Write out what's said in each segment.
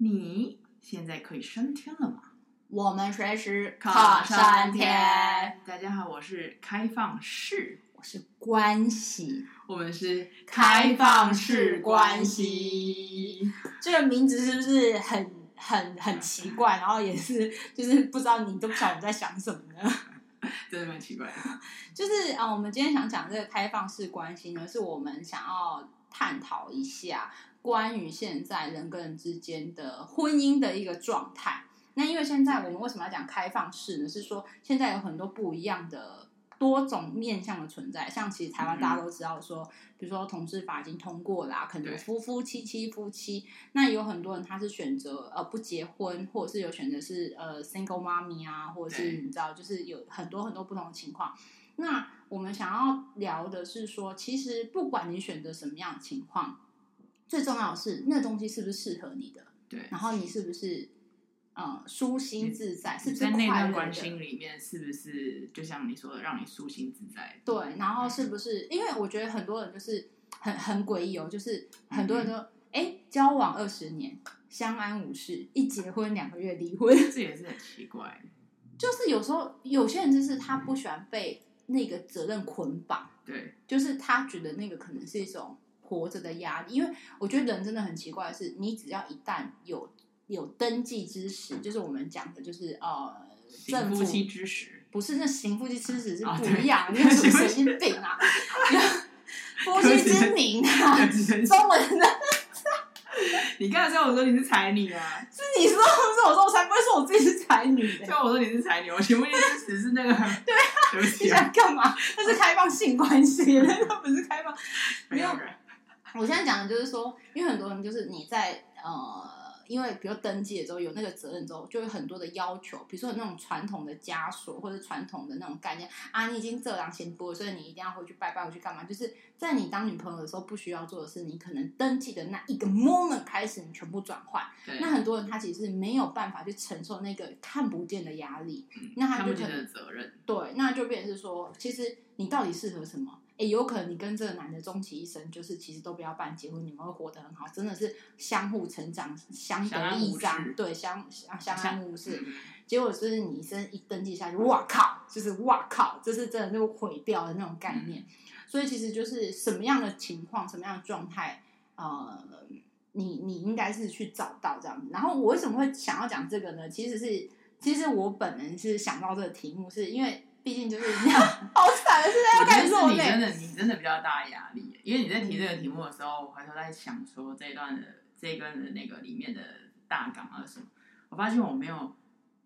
你现在可以升天了吗？我们随时可升天。大家好，我是开放式，我是关系，我们是开放式关系。这个名字是不是很很很奇怪？然后也是就是不知道你都不知道我们在想什么呢？真的蛮奇怪的。就是啊，我们今天想讲这个开放式关系呢，是我们想要探讨一下。关于现在人跟人之间的婚姻的一个状态，那因为现在我们为什么要讲开放式呢？是说现在有很多不一样的多种面向的存在，像其实台湾大家都知道说，比如说同志法已经通过啦，可能夫夫妻妻夫妻，那有很多人他是选择呃不结婚，或者是有选择是呃 single mommy 啊，或者是你知道，就是有很多很多不同的情况。那我们想要聊的是说，其实不管你选择什么样的情况。最重要的是，那东西是不是适合你的？对。然后你是不是，嗯，舒心自在？是不是在那段关系里面，是不是就像你说的，让你舒心自在？对。然后是不是？因为我觉得很多人就是很很诡异哦，就是很多人都哎、嗯、交往二十年相安无事，一结婚两个月离婚，这也是很奇怪。就是有时候有些人就是他不喜欢被那个责任捆绑，对，就是他觉得那个可能是一种。活着的压力，因为我觉得人真的很奇怪的是，你只要一旦有有登记之时，就是我们讲的，就是呃，行夫妻之时，不是那行夫妻之时是不一样，你、神经病啊！夫妻之名啊，中文的。你刚才说我说你是才女啊？是你说，是我说，我才不会说我自己是才女的。就我说你是才女，夫妻之实是那个对啊，你想干嘛？那是开放性关系，那个不是开放，没有。我现在讲的就是说，因为很多人就是你在呃，因为比如登记了之后有那个责任之后，就有很多的要求，比如说有那种传统的枷锁或者传统的那种概念啊，你已经这样先播，所以你一定要回去拜拜，回去干嘛？就是在你当女朋友的时候不需要做的事，你可能登记的那一个 moment 开始，你全部转换。那很多人他其实是没有办法去承受那个看不见的压力，嗯、那他就可能责任。对，那就变成是说，其实你到底适合什么？哎，有可能你跟这个男的终其一生，就是其实都不要办结婚，你们会活得很好，真的是相互成长、相得益彰，对，相相相安无事。结果就是你一生一登记下去，哇靠，就是哇靠，这是真的就毁掉的那种概念。嗯、所以其实就是什么样的情况，什么样的状态，呃，你你应该是去找到这样子。然后我为什么会想要讲这个呢？其实是，其实我本人是想到这个题目，是因为。毕竟就是这样，好惨！现在要开始做。你真的，你真的比较大的压力，因为你在提这个题目的时候，我回头在想说这一段的这一段的那个里面的大纲啊什么，我发现我没有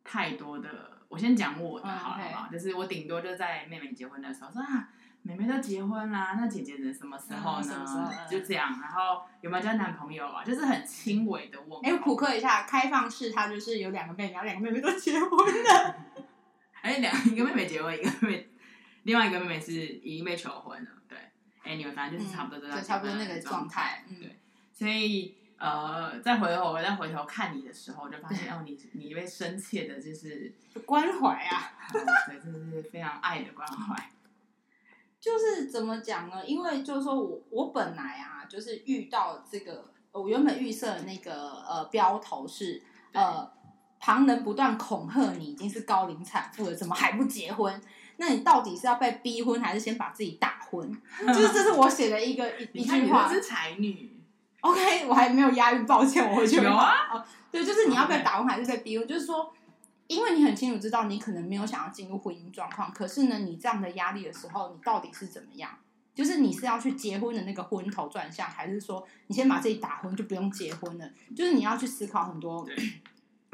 太多的。我先讲我的好了嘛，就是我顶多就在妹妹结婚的时候说啊，妹妹都结婚啦，那姐姐的什么时候呢？就这样，然后有没有交男朋友啊？就是很轻微的问。哎，补课一下，开放式他就是有两个妹妹，然后两个妹妹都结婚了。哎，两一个妹妹结婚，一个妹妹，另外一个妹妹是已经被求婚了。对，哎，你们反正就是差不多都在、嗯、差不多那个状态。嗯、对，所以呃，再回头我再回头看你的时候，就发现哦，你你被深切的就是关怀啊，对，真的是非常爱的关怀。就是怎么讲呢？因为就是说我我本来啊，就是遇到这个，我原本预设的那个呃标头是呃。旁人不断恐吓你，已经是高龄产妇了，怎么还不结婚？那你到底是要被逼婚，还是先把自己打昏？就是这是我写的一个一一句话。你是才女，OK，我还没有押韵，抱歉，我回去。有啊，对，就是你要被打昏还是被逼婚？就是说，因为你很清楚知道你可能没有想要进入婚姻状况，可是呢，你这样的压力的时候，你到底是怎么样？就是你是要去结婚的那个昏头转向，还是说你先把自己打昏就不用结婚了？就是你要去思考很多。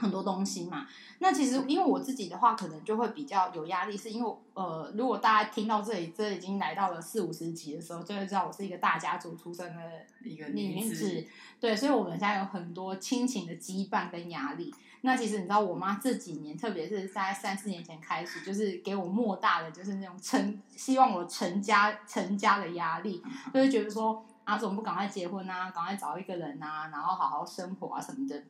很多东西嘛，那其实因为我自己的话，可能就会比较有压力，是因为呃，如果大家听到这里，这已经来到了四五十集的时候，就会知道我是一个大家族出身的一个女子，对，所以我们现在有很多亲情的羁绊跟压力。那其实你知道，我妈这几年，特别是在三四年前开始，就是给我莫大的就是那种成希望我成家成家的压力，就会觉得说啊，怎么不赶快结婚啊，赶快找一个人啊，然后好好生活啊什么的。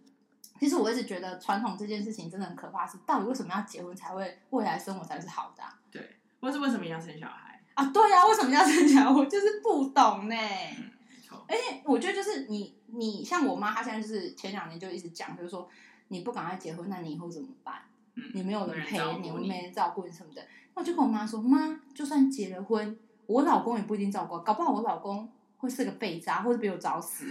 其实我一直觉得传统这件事情真的很可怕，是到底为什么要结婚才会未来生活才是好的？啊？对，或是为什么要生小孩啊？对呀，啊，为什么要生小孩？我就是不懂呢。嗯，而且我觉得就是你你像我妈，她现在就是前两年就一直讲，就是说你不赶快结婚，那你以后怎么办？嗯、你没有人陪你，我没人照顾你什么的。那我就跟我妈说，妈，就算结了婚，我老公也不一定照顾，搞不好我老公会是个废渣，或者比我早死。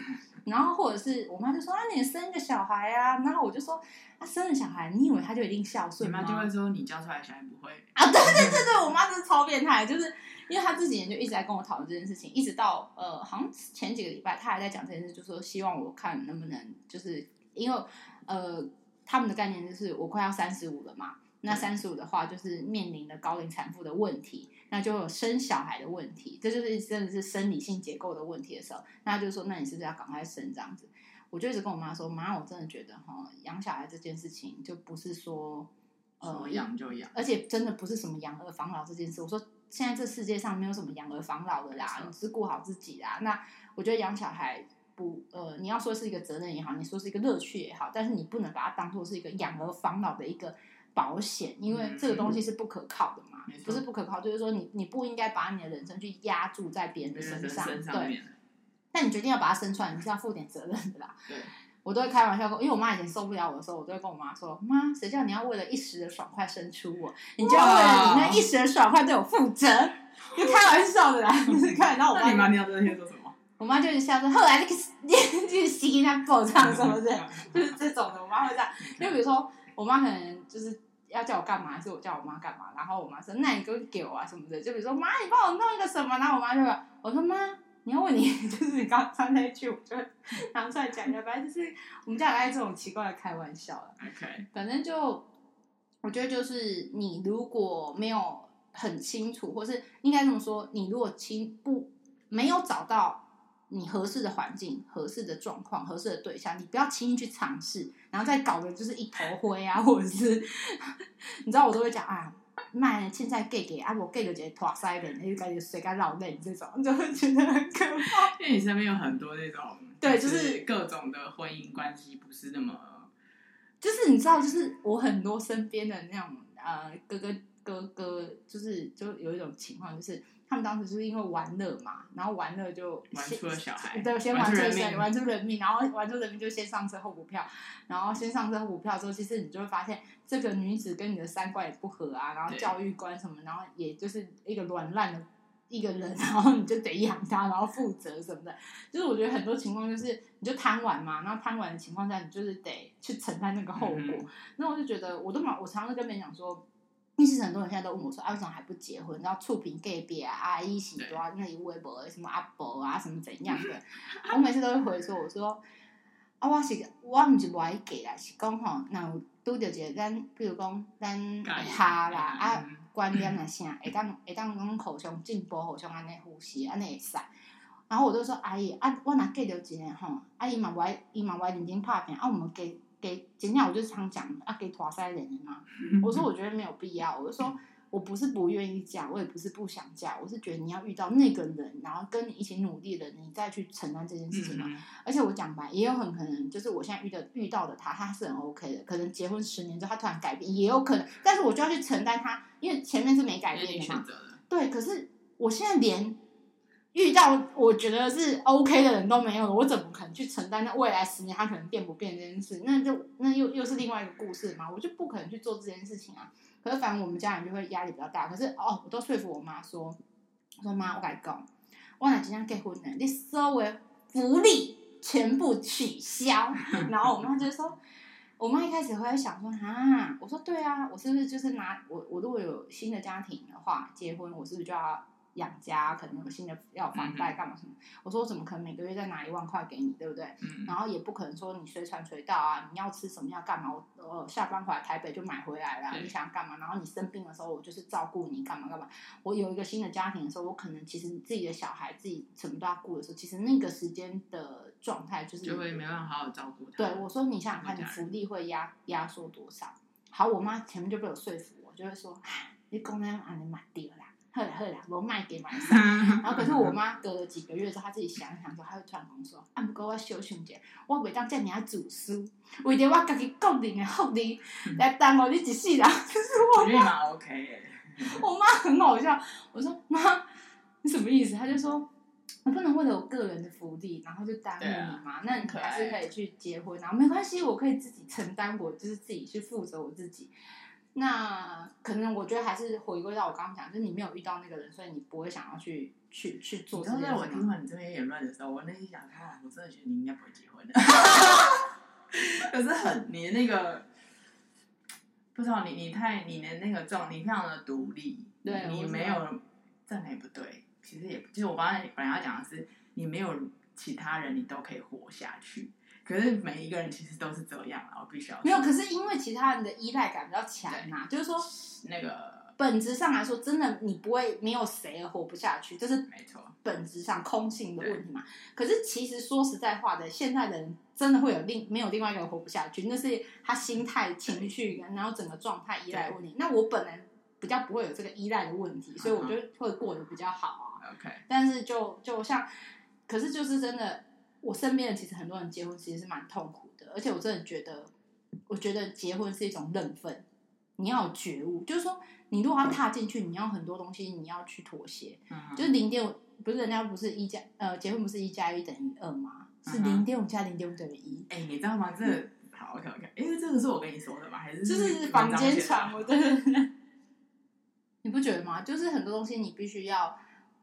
然后或者是我妈就说啊，你生一个小孩啊，然后我就说啊，生了小孩，你以为他就一定孝顺吗？你妈就会说你教出来的小孩不会啊？对对对对，我妈真的超变态，就是因为她这几年就一直在跟我讨论这件事情，一直到呃，好像前几个礼拜，她还在讲这件事，就说希望我看能不能，就是因为呃，他们的概念就是我快要三十五了嘛，那三十五的话就是面临的高龄产妇的问题。那就有生小孩的问题，这就是真的是生理性结构的问题的时候，那他就说，那你是不是要赶快生这样子？我就一直跟我妈说，妈，我真的觉得哈，养小孩这件事情就不是说呃养就养，而且真的不是什么养儿防老这件事。我说现在这世界上没有什么养儿防老的啦，你只顾好自己啦。那我觉得养小孩不呃，你要说是一个责任也好，你说是一个乐趣也好，但是你不能把它当做是一个养儿防老的一个保险，因为这个东西是不可靠的嘛。不是不可靠，就是说你你不应该把你的人生去压住在别人的身上，身上对。但你决定要把它生出来，你是要负点责任的啦。对，我都会开玩笑说，因为我妈以前受不了我的时候，我都会跟我妈说：“妈，谁叫你要为了一时的爽快生出我？你就要为了你那一时的爽快对我负责。”就开玩笑的啦，就是开。然后我妈，你妈你要这些做什么？我妈就是笑说：“后来那个 就是吸他爆唱什么的，就是这种的。”我妈会这样，就比如说我妈可能就是。要叫我干嘛，还是我叫我妈干嘛？然后我妈说：“那你给我给我啊什么的。”就比如说：“妈，你帮我弄一个什么？”然后我妈就说：“我说妈，你要问你，就是你刚刚那一句，我就拿出来讲一下。反正就是我们家很爱这种奇怪的开玩笑了。OK，反正就我觉得就是你如果没有很清楚，或是应该这么说，你如果清不没有找到。你合适的环境、合适的状况、合适的对象，你不要轻易去尝试，然后再搞的就是一头灰啊，或者是你知道我都会讲啊，卖现在 gay 给啊，我 gay 的直接脱腮的，你就感觉谁敢老泪这种，就会觉得很可怕。因为你身边有很多那种，对，就是各种的婚姻关系不是那么，就是你知道，就是我很多身边的那种呃哥哥哥哥，就是就有一种情况就是。他们当时就是因为玩乐嘛，然后玩乐就玩出了小孩，对，先玩出人命，玩出人命，然后玩出人命就先上车后补票，然后先上车后补票之后，其实你就会发现这个女子跟你的三观也不合啊，然后教育观什么，然后也就是一个软烂的一个人，然后你就得养他，然后负责什么的，就是我觉得很多情况就是你就贪玩嘛，然后贪玩的情况下，你就是得去承担那个后果。嗯、那我就觉得，我都嘛，我常常跟别人讲说。其实很多人现在都问我说：“啊，为什么还不结婚？然后触屏隔壁啊，阿姨喜多啊，那一微博什么阿伯啊，什么怎样的？” 我每次都会回说：“我说啊，我是我唔是不爱嫁啦，是讲吼，那有拄着一个咱，比如讲咱下啦啊，观念啊啥，会当会当讲互相进步，互相安尼扶持，安尼会使。然后我就说：阿姨啊，我若嫁着一个吼，阿姨嘛不爱，伊嘛不爱认真拍拼，啊，我们嫁。”给今天我就常讲啊，给拖腮人嘛。我说我觉得没有必要。我就说我不是不愿意嫁，我也不是不想嫁，我是觉得你要遇到那个人，然后跟你一起努力的，你再去承担这件事情嘛。而且我讲白，也有很可能就是我现在遇的遇到的他，他是很 OK 的，可能结婚十年之后他突然改变，也有可能。但是我就要去承担他，因为前面是没改变的嘛。对，可是我现在连。遇到我觉得是 OK 的人都没有了，我怎么可能去承担那未来十年他可能变不变这件事？那就那又又是另外一个故事嘛，我就不可能去做这件事情啊。可是反正我们家人就会压力比较大。可是哦，我都说服我妈说，我说妈，我跟你讲，我俩即将结婚了，你所有福利全部取消。然后我妈就说，我妈一开始会想说啊，我说对啊，我是不是就是拿我我如果有新的家庭的话，结婚我是不是就要？养家可能有新的要房贷干嘛什么？嗯、我说我怎么可能每个月再拿一万块给你，对不对？嗯、然后也不可能说你随传随到啊，你要吃什么要干嘛？我呃下班回来台北就买回来了，对你想要干嘛？然后你生病的时候我就是照顾你干嘛干嘛？我有一个新的家庭的时候，我可能其实你自己的小孩自己什么都要顾的时候，其实那个时间的状态就是就会没办法好好照顾他。对，我说你想想看，你福利会压压缩多少？好，我妈前面就被我说服我，就会说，你公安啊，你买掉了。好啦好啦，我卖给买 上。然后可是我妈隔了几个月之后，她自己想一想说，她会突然跟我说：“啊，不过我小想者，我袂当遮尔自私，为着我家己个人的福利来耽误你一世人。”就是我妈 OK 我妈很好笑。我说妈，你什么意思？她就说：“我不能为了我个人的福利，然后就耽误你嘛？那你还是可以去结婚，然后没关系，我可以自己承担，我就是自己去负责我自己。那可能我觉得还是回归到我刚刚讲，就是你没有遇到那个人，所以你不会想要去去去做。刚在我听完你这边言论的时候，我内心想，啊，我真的觉得你应该不会结婚的。可是很你的那个，不知道你你太你的那个状，你非常的独立，对你没有这也不对。其实也，其实我刚才本来要讲的是，你没有其他人，你都可以活下去。可是每一个人其实都是这样啊，我必须要没有。可是因为其他人的依赖感比较强嘛，就是说那个本质上来说，真的你不会没有谁而活不下去，这是没错，本质上空性的问题嘛。可是其实说实在话的，现在的人真的会有另没有另外一个人活不下去，那是他心态、情绪，然后整个状态依赖问题。那我本来比较不会有这个依赖的问题，所以我就会过得比较好啊。OK，但是就就像，可是就是真的。我身边的其实很多人结婚其实是蛮痛苦的，而且我真的觉得，我觉得结婚是一种认分，你要有觉悟，就是说你如果要踏进去，你要很多东西你要去妥协，嗯、就是零点五，不是人家不是一加呃结婚不是一加一等于二吗？是零点五加零点五等于一。哎，你知道吗？这好，OK OK，因为这个是我跟你说的吗？还是就是房间传闻？对对对，你不觉得吗？就是很多东西你必须要。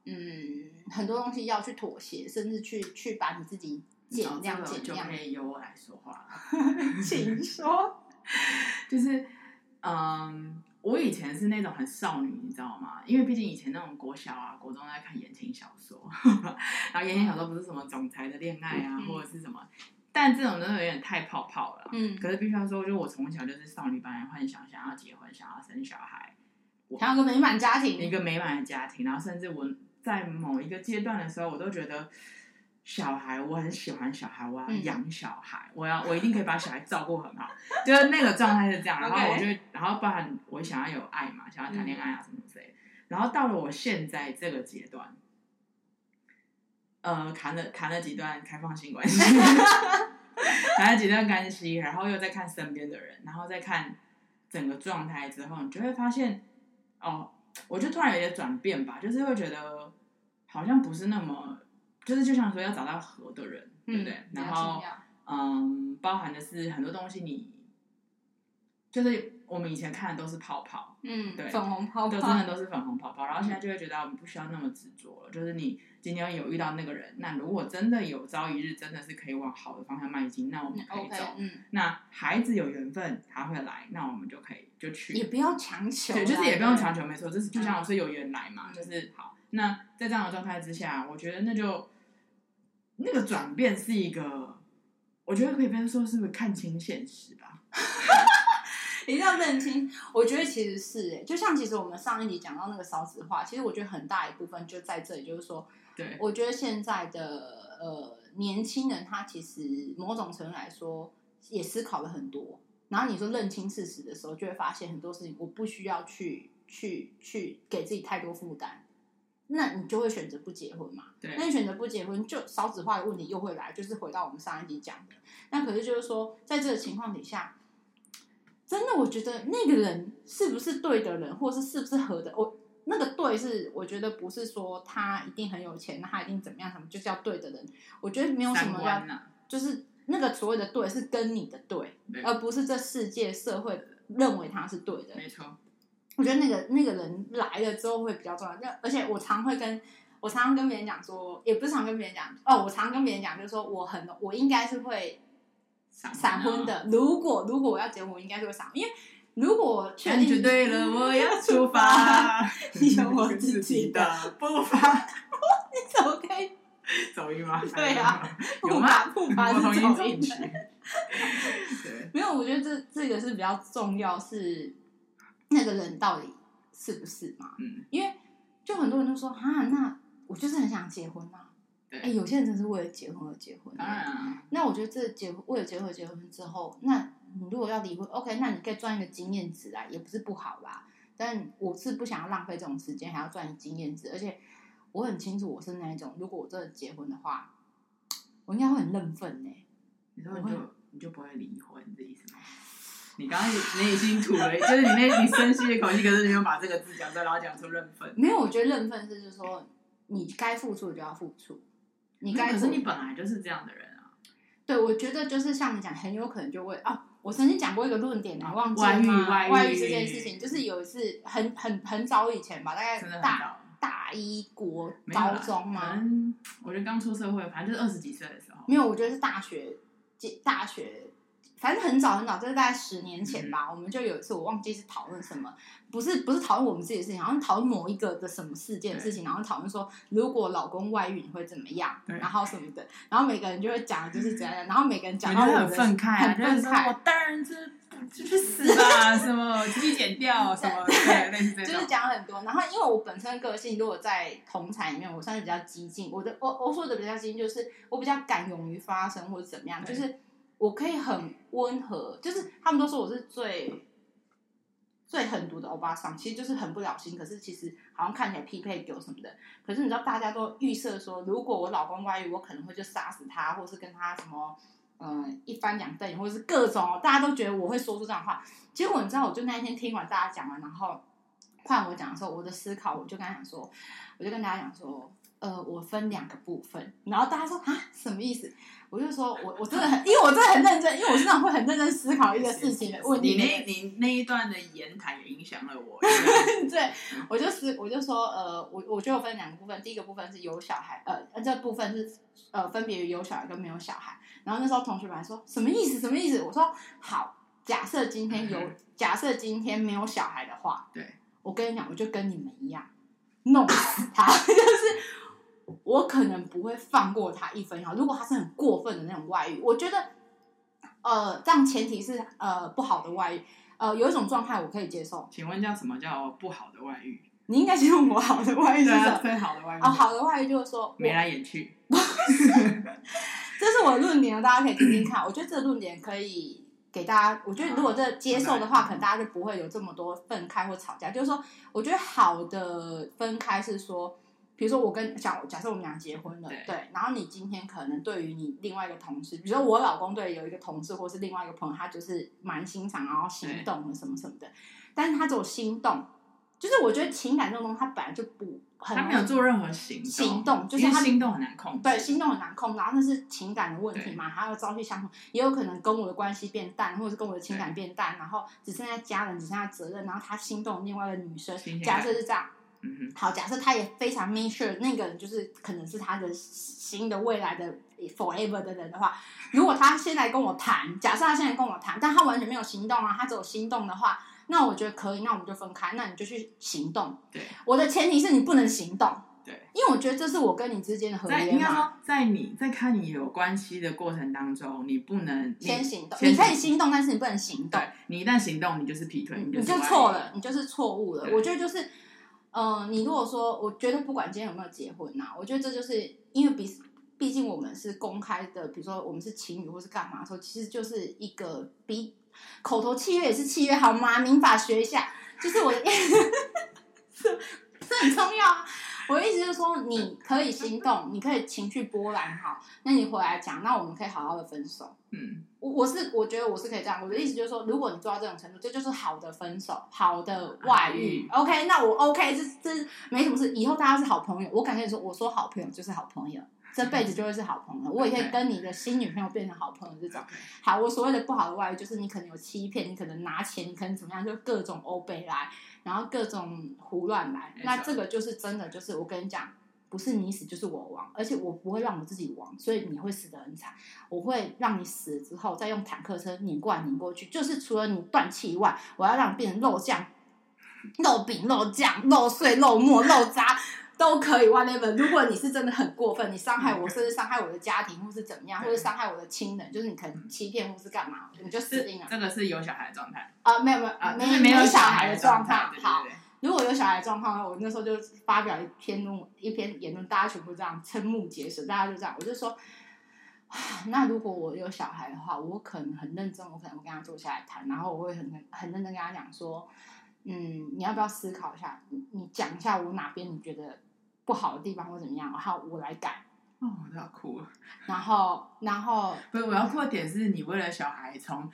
嗯，很多东西要去妥协，甚至去去把你自己减量减量。就可以由我来说话，请说。就是，嗯，我以前是那种很少女，你知道吗？因为毕竟以前那种国小啊、国中在看言情小说，然后言情小说不是什么总裁的恋爱啊，嗯、或者是什么，但这种真的有点太泡泡了。嗯。可是必须要说，就我从小就是少女般的幻想，想要结婚，想要生小孩，想要个美满家庭，一个美满的家庭，然后甚至我。在某一个阶段的时候，我都觉得小孩，我很喜欢小孩，我要养小孩，嗯、我要我一定可以把小孩照顾很好，就是那个状态是这样。然后我就.然后包含我想要有爱嘛，想要谈恋爱啊什么之类的。然后到了我现在这个阶段，呃，谈了谈了几段开放性关系，谈了几段关系，然后又在看身边的人，然后再看整个状态之后，你就会发现，哦。我就突然有点转变吧，就是会觉得好像不是那么，就是就像说要找到合的人，嗯、对不对？然后，嗯，包含的是很多东西你，你就是我们以前看的都是泡泡，嗯，对，粉红泡泡，都真的都是粉红泡泡。然后现在就会觉得我们不需要那么执着了，就是你今天有遇到那个人，那如果真的有朝一日真的是可以往好的方向迈进，那我们可以走。Okay, 嗯，那孩子有缘分他会来，那我们就可以。就去也不要强求，对，就是也不用强求，没错，就是就像我说有缘来嘛，嗯、就是好。那在这样的状态之下，我觉得那就那个转变是一个，我觉得可以别说是不是看清现实吧，一定要认清。我觉得其实是哎，就像其实我们上一集讲到那个少子化，其实我觉得很大一部分就在这里，就是说，对，我觉得现在的呃年轻人，他其实某种程度来说也思考了很多。然后你说认清事实的时候，就会发现很多事情我不需要去去去给自己太多负担，那你就会选择不结婚嘛？对。那你选择不结婚，就少子化的问题又会来，就是回到我们上一集讲的。那可是就是说，在这个情况底下，真的我觉得那个人是不是对的人，或是是不是合的？我那个对是，我觉得不是说他一定很有钱，他一定怎么样，什么就是要对的人。我觉得没有什么要，就是。那个所谓的对是跟你的对，对，而不是这世界社会认为他是对的。没错，我觉得那个那个人来了之后会比较重要。那而且我常会跟我常常跟别人讲说，也不是常跟别人讲哦，我常跟别人讲就是说，我很我应该是会闪婚的。如果如果我要结婚，我应该是会闪，因为如果确定对了，我要出发，有我 自己的步伐，你怎么可以？走音吗？对呀、啊，有吗？不爬是走音的。对，没有，我觉得这这个是比较重要，是那个人到底是不是嘛？嗯，因为就很多人都说啊，那我就是很想结婚啊。哎、欸，有些人真是为了结婚而结婚。当然啊。那我觉得这结婚为了结婚而结婚之后，那你如果要离婚，OK，那你可以赚一个经验值啊，也不是不好啦。但我是不想要浪费这种时间，还要赚经验值，而且。我很清楚，我是那一种，如果我真的结婚的话，我应该会很认份呢。你说你就你就不会离婚的意思吗？你刚刚内心吐了，就是你那你深吸一口气，可是你没有把这个字讲出来，然后讲出认份。没有，我觉得认份是就是说，你该付出的就要付出，你该。可是你本来就是这样的人啊。对，我觉得就是像你讲，很有可能就会啊。我曾经讲过一个论点，啊忘记了吗？外遇，外遇，外遇这件事情，就是有一次很很很早以前吧，大概大大一国高中吗。我觉得刚出社会，反正就是二十几岁的时候。没有，我觉得是大学，大学。反正很早很早，就是大概十年前吧，嗯、我们就有一次，我忘记是讨论什么，不是不是讨论我们自己的事情，好像讨论某一个的什么事件的事情，然后讨论说如果老公外遇你会怎么样，然后什么的，然后每个人就会讲就是怎样，然后每个人讲到很愤慨，很愤慨，我当然是就是死吧，什么自己剪掉什么，对，类似这种，就是讲很多。然后因为我本身个性，如果在同侪里面，我算是比较激进，我的我我说的比较激进，就是我比较敢勇于发声或者怎么样，就是。我可以很温和，就是他们都说我是最最狠毒的欧巴桑，其实就是狠不了心。可是其实好像看起来匹配狗什么的。可是你知道，大家都预设说，如果我老公外遇，我可能会就杀死他，或是跟他什么嗯一翻两瞪，或者是各种，大家都觉得我会说出这样的话。结果你知道，我就那一天听完大家讲完，然后换我讲的时候，我的思考，我就跟他讲说，我就跟大家讲说，呃，我分两个部分。然后大家说啊，什么意思？我就说，我我真的很，因为我真的很认真，因为我是那种会很认真思考一个事情的问题。你那，你那一段的言谈也影响了我。对，我就是，我就说，呃，我我觉得我分两个部分，第一个部分是有小孩，呃，这部分是呃，分别于有小孩跟没有小孩。然后那时候同学们还说，什么意思？什么意思？我说，好，假设今天有，假设今天没有小孩的话，对，我跟你讲，我就跟你们一样，弄死他，就是。我可能不会放过他一分一毫。如果他是很过分的那种外遇，我觉得，呃，这样前提是呃不好的外遇。呃，有一种状态我可以接受。请问叫什么叫不好的外遇？你应该形容我好的外遇是什么？最好的外遇哦，好的外遇就是说眉来眼去。这是我的论点，大家可以听听看。我觉得这个论点可以给大家。我觉得如果这接受的话，可能大家就不会有这么多分开或吵架。就是说，我觉得好的分开是说。比如说，我跟假假设我们俩结婚了，对，然后你今天可能对于你另外一个同事，比如说我老公对有一个同事或是另外一个朋友，他就是蛮欣赏，然后心动了什么什么的，但是他只有心动，就是我觉得情感这种东西，他本来就不很，他没有做任何行动，行动就是他心动很难控，对，心动很难控，然后那是情感的问题嘛，他要朝夕相处，也有可能跟我的关系变淡，或者是跟我的情感变淡，然后只剩下家人，只剩下责任，然后他心动另外一个女生，假设是这样。好，假设他也非常 make sure 那个人就是可能是他的新的未来的 forever 的人的话，如果他现在跟我谈，假设他现在跟我谈，但他完全没有行动啊，他只有心动的话，那我觉得可以，那我们就分开，那你就去行动。对，我的前提是你不能行动。对，因为我觉得这是我跟你之间的合约嘛。应该说，在你在看你有关系的过程当中，你不能先行动，你可以心动，但是你不能行动。你一旦行动，你就是劈腿，你就错了，你就是错误了。我觉得就是。嗯、你如果说，我觉得不管今天有没有结婚呐、啊，我觉得这就是因为毕毕竟我们是公开的，比如说我们是情侣或是干嘛的时候，其实就是一个比口头契约也是契约，好吗？民法学一下，就是我的意思，这这很重要啊。我的意思就是说，你可以心动，你可以情绪波澜好，那你回来讲，那我们可以好好的分手。嗯，我我是我觉得我是可以这样。我的意思就是说，如果你做到这种程度，这就是好的分手，好的外遇。嗯、OK，那我 OK，这这没什么事，以后大家是好朋友。我敢跟你说，我说好朋友就是好朋友，这辈子就会是好朋友。我也可以跟你的新女朋友变成好朋友这种。好，我所谓的不好的外遇，就是你可能有欺骗，你可能拿钱，你可能怎么样，就各种欧北来。然后各种胡乱来，那这个就是真的，就是我跟你讲，不是你死就是我亡，而且我不会让我自己亡，所以你会死得很惨。我会让你死了之后，再用坦克车碾过来碾过去，就是除了你断气以外，我要让你变成肉酱、肉饼、肉酱、肉碎、肉末、肉渣。都可以，whatever。如果你是真的很过分，你伤害我，甚至伤害我的家庭，或是怎么样，或者伤害我的亲人，就是你可能欺骗或是干嘛，你就死定了。这个是有小孩的状态啊？没有没有啊，没没有小孩的状态。好，如果有小孩的状况呢？我那时候就发表一篇论一篇言论，大家全部这样瞠目结舌，大家就这样，我就说，那如果我有小孩的话，我可能很认真，我可能会跟他坐下来谈，然后我会很很认真跟他讲说。嗯，你要不要思考一下？你你讲一下我哪边你觉得不好的地方或怎么样，然后我来改。哦，我都要哭了。然后，然后不是我要哭的点是你为了小孩从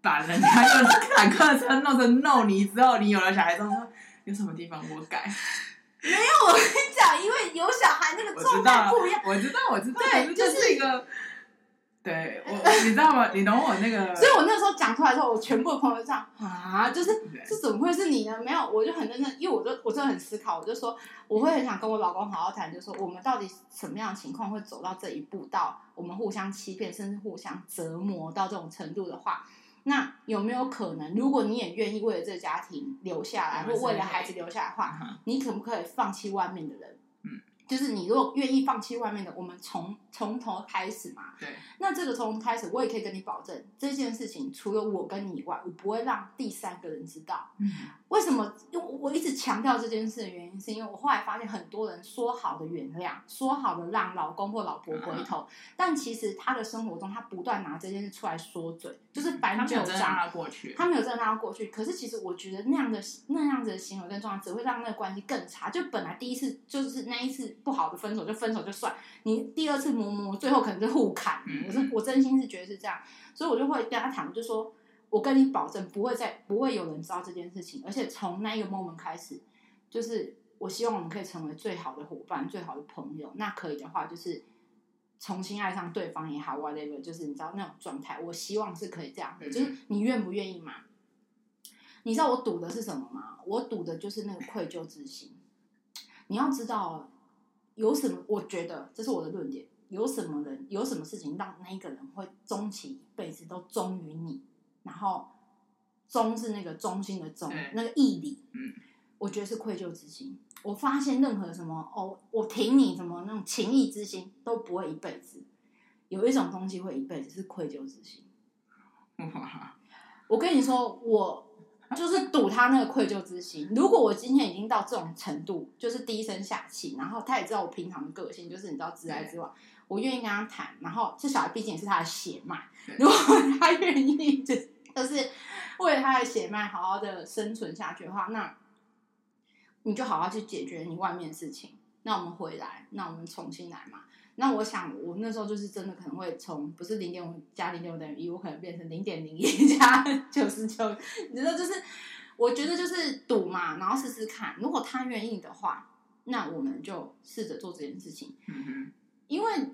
把人家用坦克车弄成弄泥之后，你有了小孩之后说有什么地方我改？没有，我跟你讲，因为有小孩那个状态不一样。我知道，我知道，对，就是一个。对我，你知道吗？你懂我那个。所以我那时候讲出来之后，我全部的朋友这样啊，就是这怎么会是你呢？没有，我就很认真，因为我就我真的很思考，我就说我会很想跟我老公好好谈，就是说我们到底什么样的情况会走到这一步，到我们互相欺骗，甚至互相折磨到这种程度的话，那有没有可能，如果你也愿意为了这个家庭留下来，或为了孩子留下来的话，你可不可以放弃外面的人？就是你如果愿意放弃外面的，我们从从头开始嘛。对。那这个从头开始，我也可以跟你保证，这件事情除了我跟你以外，我不会让第三个人知道。嗯。为什么？因为我一直强调这件事的原因，是因为我后来发现很多人说好的原谅，说好的让老公或老婆回头，嗯、但其实他的生活中，他不断拿这件事出来说嘴，就是翻旧账。他没有真的过去。他没有真的让他过去。可是其实我觉得那样的那样子的行为跟状态，只会让那个关系更差。就本来第一次就是那一次。不好的分手就分手就算，你第二次磨磨，最后可能就互砍。我是我真心是觉得是这样，所以我就会跟他谈，就说我跟你保证不会再不会有人知道这件事情，而且从那一个 moment 开始，就是我希望我们可以成为最好的伙伴、最好的朋友。那可以的话，就是重新爱上对方也好，whatever，就是你知道那种状态，我希望是可以这样的。就是你愿不愿意嘛？你知道我赌的是什么吗？我赌的就是那个愧疚之心。你要知道。有什么？我觉得这是我的论点。有什么人，有什么事情让那一个人会终其一辈子都忠于你？然后忠是那个忠心的忠，那个义理。嗯，我觉得是愧疚之心。我发现任何什么哦，我挺你什么那种情义之心都不会一辈子。有一种东西会一辈子，是愧疚之心。我跟你说，我。就是赌他那个愧疚之心。如果我今天已经到这种程度，就是低声下气，然后他也知道我平常的个性，就是你知道直来直往，我愿意跟他谈。然后这小孩毕竟也是他的血脉，如果他愿意，就就是为了他的血脉好好的生存下去的话，那你就好好去解决你外面的事情。那我们回来，那我们重新来嘛。那我想，我那时候就是真的可能会从不是零点五加零点五等于一，我可能变成零点零一 加九十九。你知道，就是我觉得就是赌嘛，然后试试看，如果他愿意的话，那我们就试着做这件事情。嗯哼。因为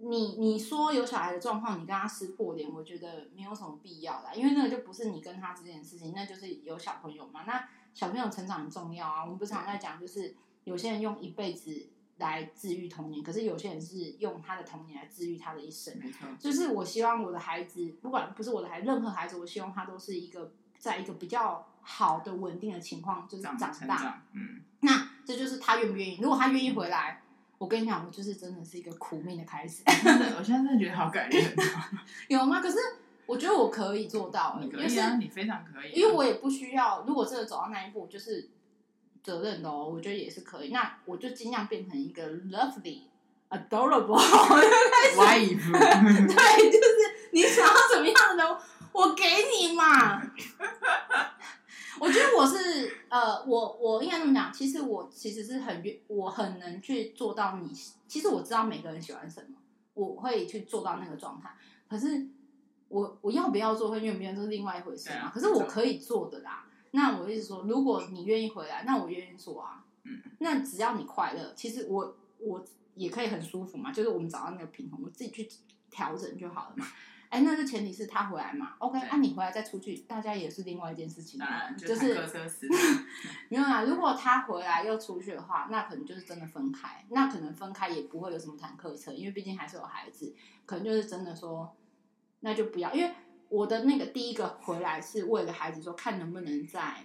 你你说有小孩的状况，你跟他撕破脸，我觉得没有什么必要啦，因为那个就不是你跟他之间的事情，那就是有小朋友嘛。那小朋友成长很重要啊。我们不常在讲，就是有些人用一辈子。来治愈童年，可是有些人是用他的童年来治愈他的一生。没错，就是我希望我的孩子，不管不是我的孩子，任何孩子，我希望他都是一个在一个比较好的、稳定的情况，就是长大。长嗯，那这就是他愿不愿意。如果他愿意回来，我跟你讲，我就是真的是一个苦命的开始。真的，我现在真的觉得好感人。有吗？可是我觉得我可以做到。你可以啊，你非常可以。因为我也不需要，如果真的走到那一步，就是。责任的哦，我觉得也是可以。那我就尽量变成一个 lovely、adorable wife。对，就是你想要怎么样的，我给你嘛。我觉得我是呃，我我应该这么讲，其实我其实是很愿，我很能去做到你。其实我知道每个人喜欢什么，我会去做到那个状态。可是我我要不要做，会愿不愿意，这是另外一回事嘛。可是我可以做的啦。那我意思说，如果你愿意回来，那我愿意做啊。嗯，那只要你快乐，其实我我也可以很舒服嘛。就是我们找到那个平衡，我自己去调整就好了嘛。哎，那是前提是他回来嘛。OK，那你回来再出去，大家也是另外一件事情。就是 没有啦。如果他回来又出去的话，那可能就是真的分开。那可能分开也不会有什么坦克车，因为毕竟还是有孩子。可能就是真的说，那就不要，因为。我的那个第一个回来是为了孩子说，看能不能再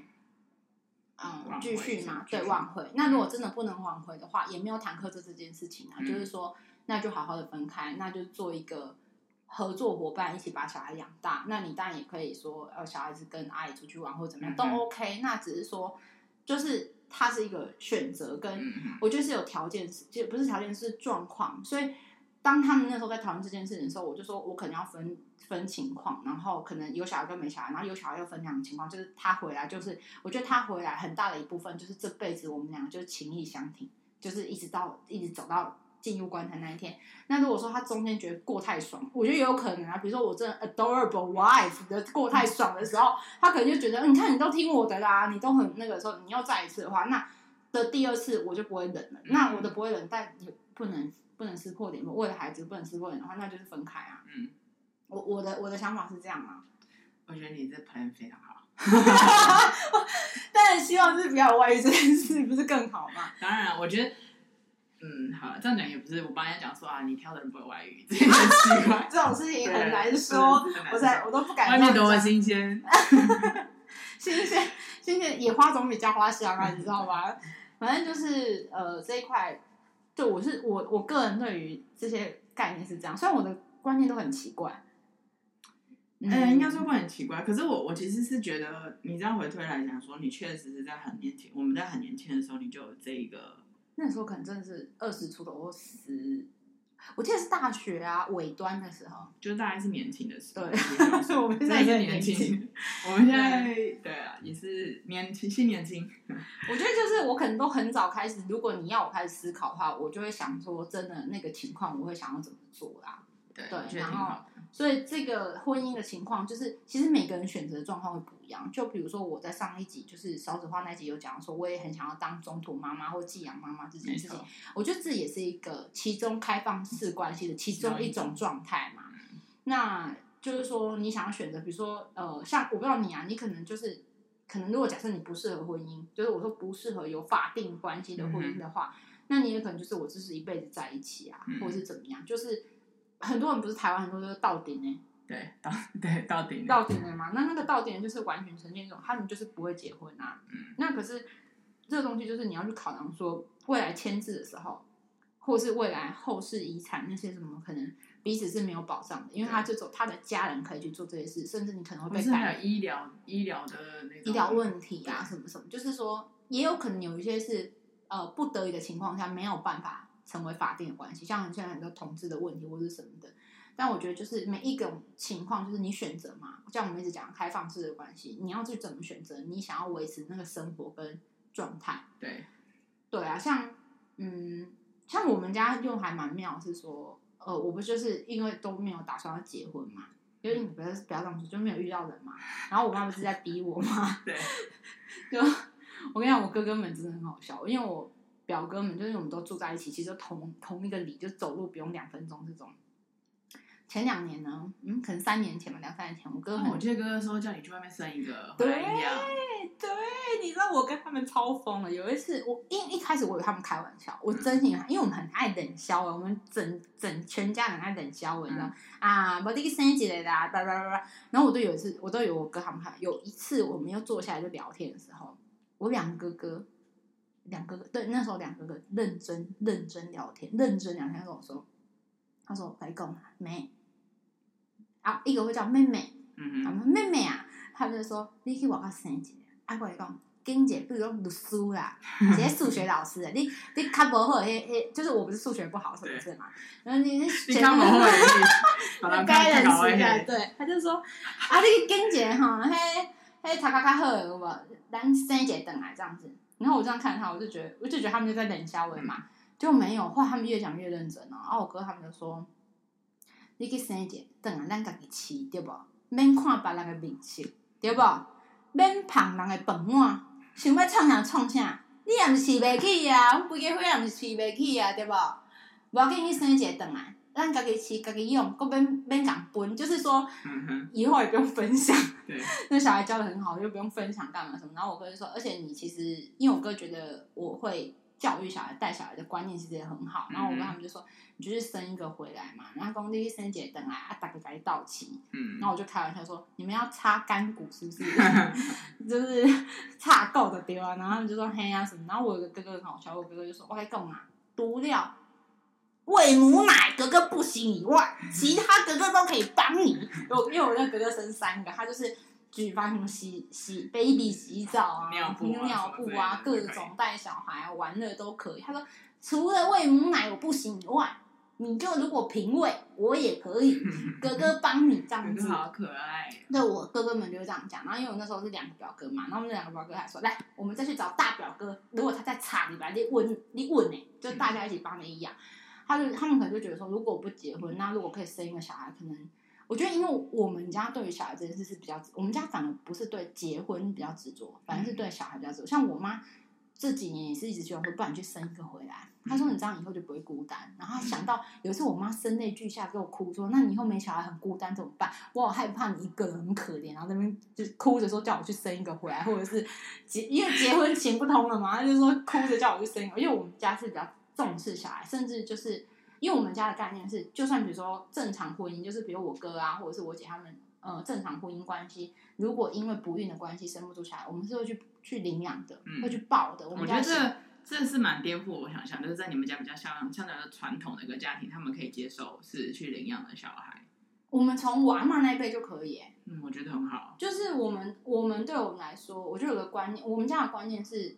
嗯继续嘛，对，挽回。那如果真的不能挽回的话，也没有坦克这这件事情啊，嗯、就是说那就好好的分开，那就做一个合作伙伴，一起把小孩养大。那你当然也可以说，呃，小孩子跟阿姨出去玩或者怎么样、嗯、都 OK。那只是说，就是它是一个选择，跟我觉得是有条件，就不是条件是状况，所以。当他们那时候在讨论这件事情的时候，我就说，我可能要分分情况，然后可能有小孩跟没小孩，然后有小孩又分两种情况，就是他回来，就是我觉得他回来很大的一部分就是这辈子我们俩就情意相挺，就是一直到一直走到进入棺材那一天。那如果说他中间觉得过太爽，我觉得也有可能啊，比如说我真的 adorable wife 的过太爽的时候，他可能就觉得，你看你都听我的啦，你都很那个时候，你要再一次的话，那的第二次我就不会忍了。那我的不会忍，但也不能不能撕破脸，为了孩子不能撕破脸的话，那就是分开啊。嗯，我我的我的想法是这样啊。我觉得你这 plan 非常好。但希望是不要有外遇这件事，不是更好吗？当然，我觉得，嗯，好了，这样讲也不是我帮人家讲说啊，你挑的人不会外遇，这很奇怪，这种事情很难说。我在我都不敢。外面多么新鲜，新鲜新鲜，野花总比家花香啊，你知道吗？反正就是呃这一块，就我是我我个人对于这些概念是这样，虽然我的观念都很奇怪。嗯、欸，应该说会很奇怪，可是我我其实是觉得，你这样回推来讲，说你确实是在很年轻，我们在很年轻的时候，你就有这一个，那时候可能真的是二十出头或十，我记得是大学啊尾端的时候，就大概是年轻的时候。对，所以 我们现在也年轻，我们现在对啊，也是年轻，新年轻。我觉得就是我可能都很早开始，如果你要我开始思考的话，我就会想说，真的那个情况，我会想要怎么做啦。对，对然后。所以这个婚姻的情况，就是其实每个人选择的状况会不一样。就比如说我在上一集，就是少子化那集有讲说，我也很想要当中途妈妈或寄养妈妈这件事情。我觉得这也是一个其中开放式关系的其中一种状态嘛。那就是说，你想要选择，比如说呃，像我不知道你啊，你可能就是可能如果假设你不适合婚姻，就是我说不适合有法定关系的婚姻的话，那你也可能就是我就是一辈子在一起啊，或者是怎么样，就是。很多人不是台湾很多都是到顶呢，对，到 对到顶到顶了嘛。那那个到顶就是完全呈现一种，他们就是不会结婚啊。嗯，那可是这个东西就是你要去考量说，未来签字的时候，或是未来后世遗产那些什么，可能彼此是没有保障的，因为他就走他的家人可以去做这些事，甚至你可能会被带医疗医疗的那种医疗问题啊什么什么，就是说也有可能有一些是呃不得已的情况下没有办法。成为法定的关系，像现在很多同志的问题或者什么的，但我觉得就是每一种情况，就是你选择嘛。像我们一直讲开放式的关系，你要去怎么选择？你想要维持那个生活跟状态？对，对啊，像嗯，像我们家就还蛮妙，是说，呃，我不就是因为都没有打算要结婚嘛，因为你不要不要这样说，就没有遇到人嘛。然后我妈不是在逼我嘛？对，就 我跟你讲，我哥哥们真的很好笑，因为我。表哥们就是我们都住在一起，其实同同一个里，就走路不用两分钟这种。前两年呢，嗯，可能三年前吧，两三年前，我哥很，哦、我记得哥哥说叫你去外面生一个，对对，你知道我跟他们超疯了。有一次，我一一开始我以为他们开玩笑，我真心，嗯、因为我们很爱冷笑，我们整整全家很爱冷笑，你知道、嗯、啊，我这个生日的啦，叭叭叭叭。然后我都有一次，我都有我哥他们看，有一次我们又坐下来就聊天的时候，我两个哥哥。两个对，那时候两个哥认真认真聊天，认真聊天跟我说，他说：“来讲妹啊，一个会叫妹妹，嗯嗯，妹妹啊，他就说你去我家生一个，啊，我来讲，跟姐比如说读书啦，一些数学老师，你你考不好，嘿嘿，就是我不是数学不好，是不是嘛？然后你你考不好，你 该认识一下，对，他就说啊，你跟姐哈，嘿嘿，他卡卡好，有无？咱生一个等来这样子。”然后我这样看他，我就觉得，我就觉得他们就在冷笑话嘛，就没有。后来他们越讲越认真了。然后我哥他们就说：“你去生一个，等下咱家己吃，对不？免看别人的面色，对不？免捧人的饭碗，想要创啥创啥，你也是吃不起呀，我规个伙也是吃不起呀，对不？无要紧，你生一个等来。”让家己吃，家己用，够免免讲分，就是说，以后也不用分享。对，那小孩教的很好，又不用分享干嘛什么。然后我哥就说，而且你其实，因为我哥觉得我会教育小孩、带小孩的观念其实也很好。然后我跟他们就说，你就是生一个回来嘛，然后工地生姐等来啊，大概该到期。嗯。然后我就开玩笑说，你们要擦干股是不是？就是擦够的丢啊。然后他们就说嘿呀、啊、什么。然后我有个哥哥很好笑，我哥哥就说，我该干嘛，毒料。喂母奶，哥哥不行以外，其他哥哥都可以帮你。我因为我那哥哥生三个，他就是举办什么洗洗 baby 洗澡啊、尿布啊、尿布啊各种带小孩啊玩乐都可以。他说除了喂母奶我不行以外，你就如果平喂我也可以，哥哥帮你这样子。好可爱。对，我哥哥们就这样讲。然后因为我那时候是两个表哥嘛，然后我们两个表哥还说来，我们再去找大表哥，如果他在厂里边，你问你问呢，就大家一起帮你养。他就他们可能就觉得说，如果我不结婚，那如果可以生一个小孩，可能我觉得，因为我们家对于小孩这件事是比较，我们家反而不是对结婚比较执着，反而是对小孩比较执着。像我妈这几年也是一直希望说，不然去生一个回来。她说：“你这样以后就不会孤单。”然后想到有一次我妈声泪俱下给我哭说：“那你以后没小孩很孤单怎么办？”我好害怕你一个人很可怜，然后那边就哭着说叫我去生一个回来，或者是结因为结婚行不通了嘛，她就说哭着叫我去生一个。因为我们家是比较重视小孩，甚至就是因为我们家的概念是，就算比如说正常婚姻，就是比如我哥啊，或者是我姐他们呃正常婚姻关系，如果因为不孕的关系生不出小孩，我们是会去去领养的，嗯、会去抱的。我们家是。这是蛮颠覆我想象，就是在你们家比较像像那个传统的一个家庭，他们可以接受是去领养的小孩。我们从我阿嬷那一辈就可以，嗯，我觉得很好。就是我们我们对我们来说，我就有个观念，我们家的观念是，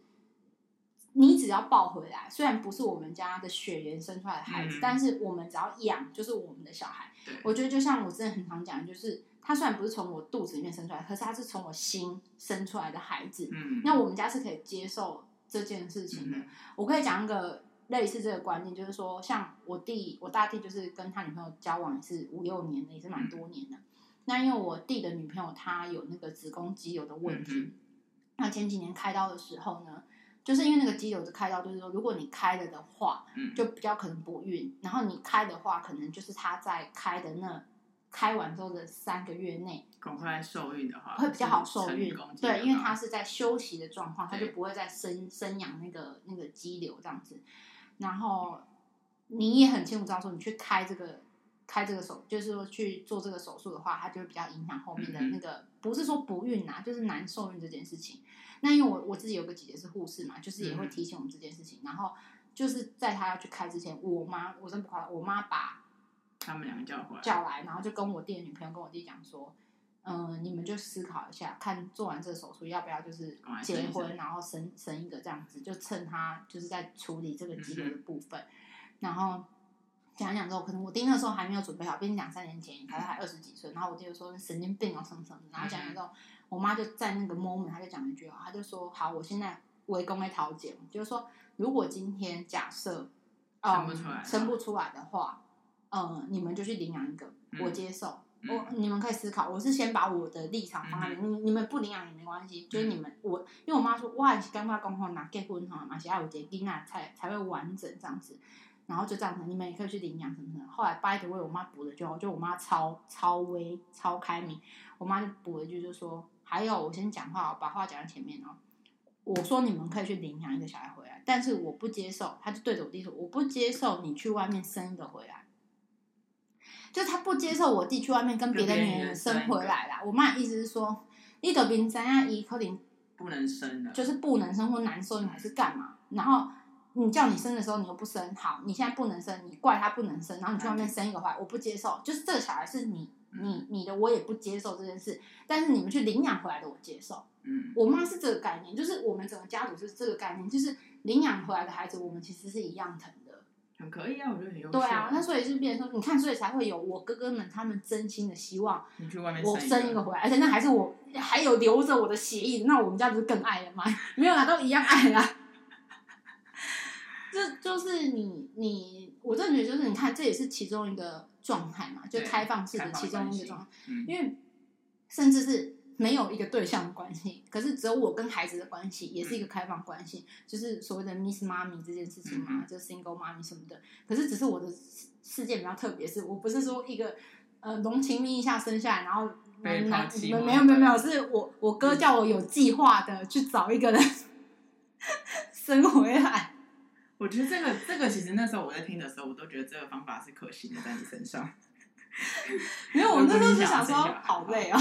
你只要抱回来，虽然不是我们家的血缘生出来的孩子，嗯、但是我们只要养，就是我们的小孩。我觉得就像我真的很常讲，就是他虽然不是从我肚子里面生出来，可是他是从我心生出来的孩子。嗯，那我们家是可以接受。这件事情的，嗯、我可以讲一个类似这个观念，就是说，像我弟，我大弟就是跟他女朋友交往也是五六年的，也是蛮多年的。嗯、那因为我弟的女朋友她有那个子宫肌瘤的问题，嗯、那前几年开刀的时候呢，就是因为那个肌瘤的开刀，就是说如果你开了的话，就比较可能不孕。然后你开的话，可能就是他在开的那。开完之后的三个月内，赶快受孕的话，会比较好受孕。对，因为他是在休息的状况，他就不会再生生养那个那个肌瘤这样子。然后你也很清楚知道说，你去开这个开这个手，就是说去做这个手术的话，它就会比较影响后面的那个，嗯、不是说不孕啊，就是难受孕这件事情。那因为我我自己有个姐姐是护士嘛，就是也会提醒我们这件事情。嗯、然后就是在她要去开之前，我妈我真不夸张，我妈把。他们两个叫回来，叫来，然后就跟我弟的女朋友跟我弟讲说，嗯、呃，你们就思考一下，看做完这个手术要不要就是结婚，然后生生一个这样子，就趁他就是在处理这个肌瘤的部分，嗯、然后讲一讲之后，可能我弟那时候还没有准备好，毕竟两三年前，他才二十几岁，然后我弟就说神经病啊什么什么，然后讲完之后，我妈就在那个 moment，她就讲一句话，她就说好，我现在围攻来桃姐，就是说如果今天假设生不出来，生不出来的话。嗯，你们就去领养一个，我接受。嗯、我你们可以思考，我是先把我的立场放在你，嗯、你们不领养也没关系，就是你们我，因为我妈说，哇，刚刚公公拿结婚哈，而且要有结婚啊，才才会完整这样子。然后就这样子，你们也可以去领养什么什么。后来 by the way，我妈补了就，就我妈超超威超开明，我妈就补了一句，就说还有我先讲话，我把话讲在前面哦。我说你们可以去领养一个小孩回来，但是我不接受，他就对着我弟说，我不接受你去外面生一个回来。就他不接受我弟去外面跟别的女人生回来啦。我妈的意思是说，你都别三亚姨可能不能生的，就是不能生或难受，你还是干嘛？然后你叫你生的时候，你又不生，好，你现在不能生，你怪他不能生，然后你去外面生一个回来，我不接受。就是这个小孩是你你你的，我也不接受这件事。但是你们去领养回来的，我接受。嗯，我妈是这个概念，就是我们整个家族是这个概念，就是领养回来的孩子，我们其实是一样疼的。很可以啊，我觉得很优秀。对啊，那所以就变成说，你看，所以才会有我哥哥们他们真心的希望，我生一个回来，而且那还是我还有留着我的血液，那我们家不是更爱了吗？没有啦，都一样爱啦。这就是你你，我真的觉得就是你看，这也是其中一个状态嘛，就开放式的其中一个状态，嗯、因为甚至是。没有一个对象的关系，可是只有我跟孩子的关系，也是一个开放关系，嗯、就是所谓的 Miss 妈咪这件事情嘛，嗯、就 single 妈咪什么的。可是只是我的事件比较特别，是我不是说一个呃浓情蜜意下生下来，然后没没有没有没有，是我我哥叫我有计划的去找一个人 生回来。我觉得这个这个其实那时候我在听的时候，我都觉得这个方法是可行的，在你身上。没有，我那时候只想说好累哦。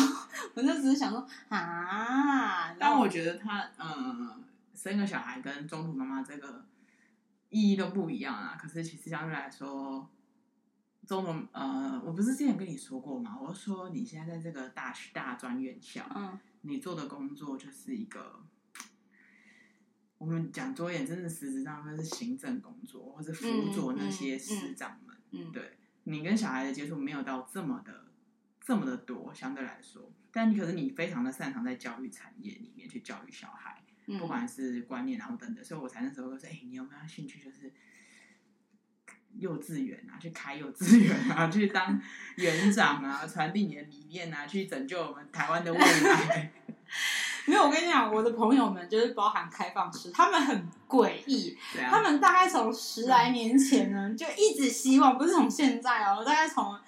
我那只是想说啊，但我觉得他嗯，生个小孩跟中途妈妈这个意义都不一样啊。可是其实相对来说，中途呃，我不是之前跟你说过吗？我说你现在在这个大学大专院校，嗯，你做的工作就是一个，我们讲多一点，真的实质上就是行政工作，或是辅佐那些师长们，嗯，嗯，对。你跟小孩的接触没有到这么的这么的多，相对来说，但你可是你非常的擅长在教育产业里面去教育小孩，嗯、不管是观念然后等等，所以我才那时候说，哎、欸，你有没有兴趣就是幼稚园啊，去开幼稚园啊，去当园长啊，传递你的理念啊，去拯救我们台湾的未来。没有，我跟你讲，我的朋友们就是包含开放式，他们很诡异。啊。他们大概从十来年前呢，就一直希望，不是从现在哦，大概从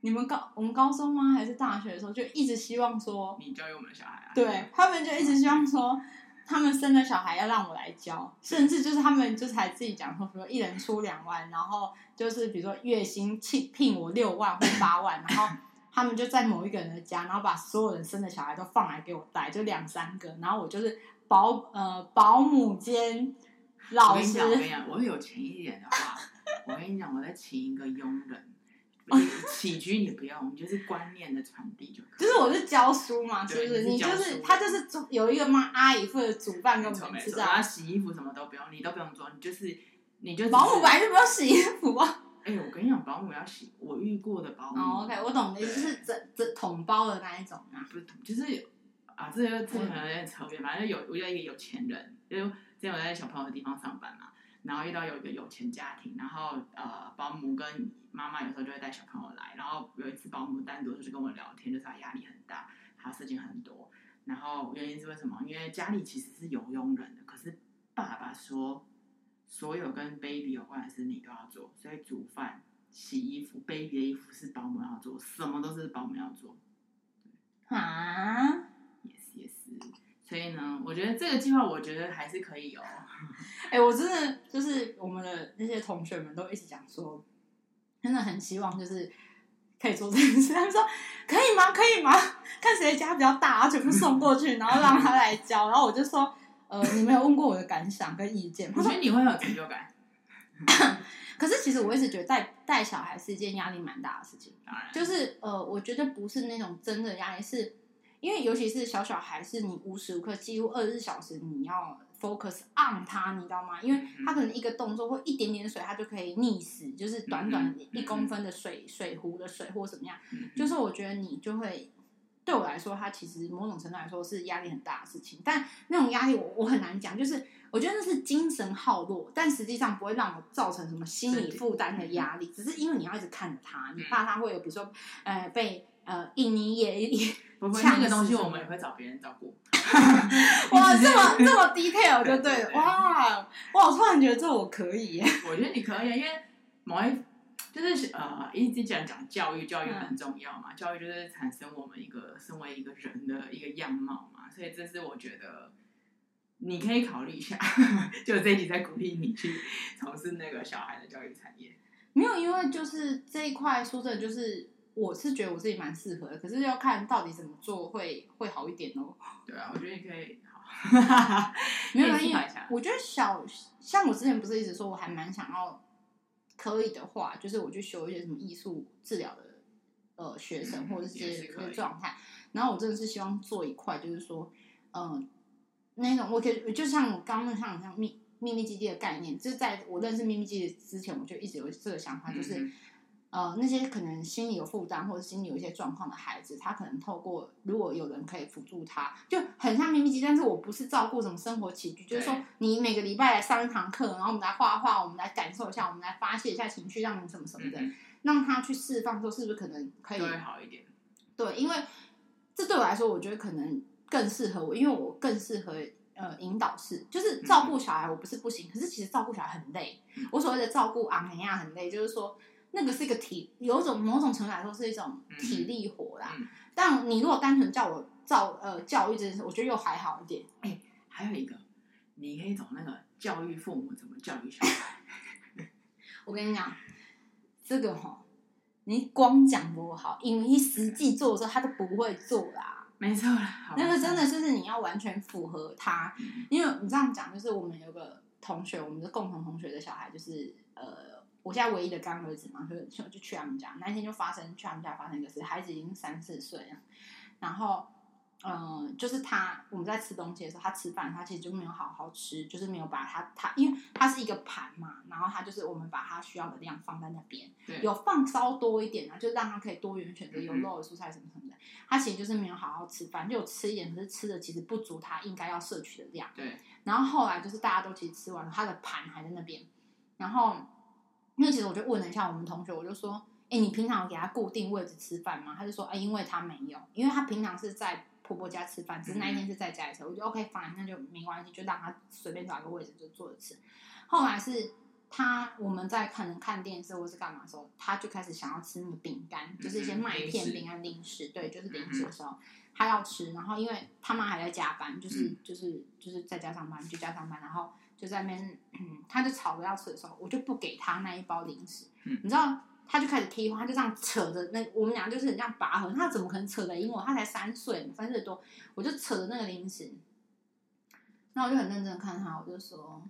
你们高我们高中吗？还是大学的时候，就一直希望说你教育我们的小孩啊。对，他们就一直希望说，他们生的小孩要让我来教，甚至就是他们就是还自己讲说，比如一人出两万，然后就是比如说月薪聘聘我六万或八万，然后。他们就在某一个人的家，然后把所有人生的小孩都放来给我带，就两三个，然后我就是保呃保姆兼老师。我跟你讲，我有钱一点的话，我跟你讲，我再请一个佣人，起居你不用，你就是观念的传递就可以。就是我是教书嘛，是不是？你就是他就是有一个妈阿姨负责煮饭跟我们吃，然后洗衣服什么都不用，你都不用做，你就是你就保姆本来就不用洗衣服啊。哎、欸，我跟你讲，保姆要洗，我遇过的保姆。哦、oh,，OK，我懂的，就是 整整桶包的那一种啊。不是，就是啊，这个这个可能有点扯远，反正有我有一个有钱人，就之前我在小朋友的地方上班嘛，然后遇到有一个有钱家庭，然后呃，保姆跟妈妈有时候就会带小朋友来，然后有一次保姆单独就是跟我聊天，就是他压力很大，他事情很多，然后原因是为什么？因为家里其实是有佣人的，可是爸爸说。所有跟 baby 有关的事你都要做，所以煮饭、洗衣服、baby 的衣服是保姆要做，什么都是保姆要做。啊，也是也是，所以呢，我觉得这个计划，我觉得还是可以有。哎、欸，我真的就是我们的那些同学们都一直讲说，真的很希望就是可以做这件事。他们说可以吗？可以吗？看谁家比较大，全部送过去，然后让他来教。然后我就说。呃，你没有问过我的感想跟意见？我觉得你会有成就感。可是其实我一直觉得带带小孩是一件压力蛮大的事情。就是呃，我觉得不是那种真的压力，是因为尤其是小小孩，是你无时无刻几乎二十四小时你要 focus on 他，你知道吗？因为他可能一个动作或一点点水，他就可以溺死，就是短短一公分的水水壶的水或怎么样。就是我觉得你就会。对我来说，它其实某种程度来说是压力很大的事情，但那种压力我我很难讲，就是我觉得那是精神耗落，但实际上不会让我造成什么心理负担的压力，只是因为你要一直看着他，你怕他会有比如说呃被呃印尼也也不会那个东西，我们也会找别人照顾。哇，这么这么 detail 就对了，哇哇，我突然觉得这我可以，我觉得你可以，因为某一。就是呃，一直讲讲教育，教育很重要嘛。教育就是产生我们一个身为一个人的一个样貌嘛。所以这是我觉得你可以考虑一下。就这一集在鼓励你去从事那个小孩的教育产业。没有，因为就是这一块说真的，就是我是觉得我自己蛮适合的，可是要看到底怎么做会会好一点哦。对啊，我觉得你可以好。没有，因为我觉得小像我之前不是一直说我还蛮想要。可以的话，就是我去修一些什么艺术治疗的呃学生，或者是这些状态。然后我真的是希望做一块，就是说，嗯、呃，那种我可以，就像我刚刚像像秘秘密基地的概念，就是在我认识秘密基地之前，我就一直有这个想法，就是。嗯呃，那些可能心理有负担或者心理有一些状况的孩子，他可能透过如果有人可以辅助他，就很像秘密基地。但是我不是照顾什么生活起居，就是说你每个礼拜来上一堂课，然后我们来画画，我们来感受一下，我们来发泄一下情绪，让你什么什么的，嗯、让他去释放，说是不是可能可以好一点？对，因为这对我来说，我觉得可能更适合我，因为我更适合呃引导式，就是照顾小孩，我不是不行，嗯、可是其实照顾小孩很累。嗯、我所谓的照顾阿梅亚很累，就是说。那个是一个体，有种某种程度来说是一种体力活啦。嗯、但你如果单纯叫我造呃教育这件事，我觉得又还好一点。哎、欸，还有一个，你可以走那个教育父母怎么教育小孩。我跟你讲，这个哈，你光讲不好，因为你实际做的时候他都不会做啦。没错啦，那个真的就是你要完全符合他，嗯、因为你这样讲，就是我们有个同学，我们的共同同学的小孩，就是呃。我现在唯一的干儿子嘛，就就就去他们家，那一天就发生去他们家发生一个事，孩子已经三四岁了，然后，嗯、呃，就是他我们在吃东西的时候，他吃饭他其实就没有好好吃，就是没有把他他，因为他是一个盘嘛，然后他就是我们把他需要的量放在那边，有放稍多一点啊，就让他可以多元选择有肉的蔬菜什么什么的，他其实就是没有好好吃饭，就有吃一点，可是吃的其实不足他应该要摄取的量，对，然后后来就是大家都其实吃完了，他的盘还在那边，然后。因为其实我就问了一下我们同学，我就说：“哎，你平常有给他固定位置吃饭吗？”他就说：“哎，因为他没有，因为他平常是在婆婆家吃饭，只是那一天是在家里吃，我就 OK fine，那就没关系，就让他随便找个位置就坐着吃。后来是他我们在可能看电视或是干嘛的时候，他就开始想要吃那个饼干，就是一些麦片、饼干、零食，对，就是零食的时候他要吃，然后因为他妈还在加班，就是就是就是在家上班，就家上班，然后就在那边，嗯，他就吵着要吃的时候，我就不给他那一包零食，你知道。他就开始踢，他就这样扯着那我们俩就是很像拔河，他怎么可能扯得赢我？他才三岁，三岁多，我就扯着那个零食，那我就很认真看他，我就说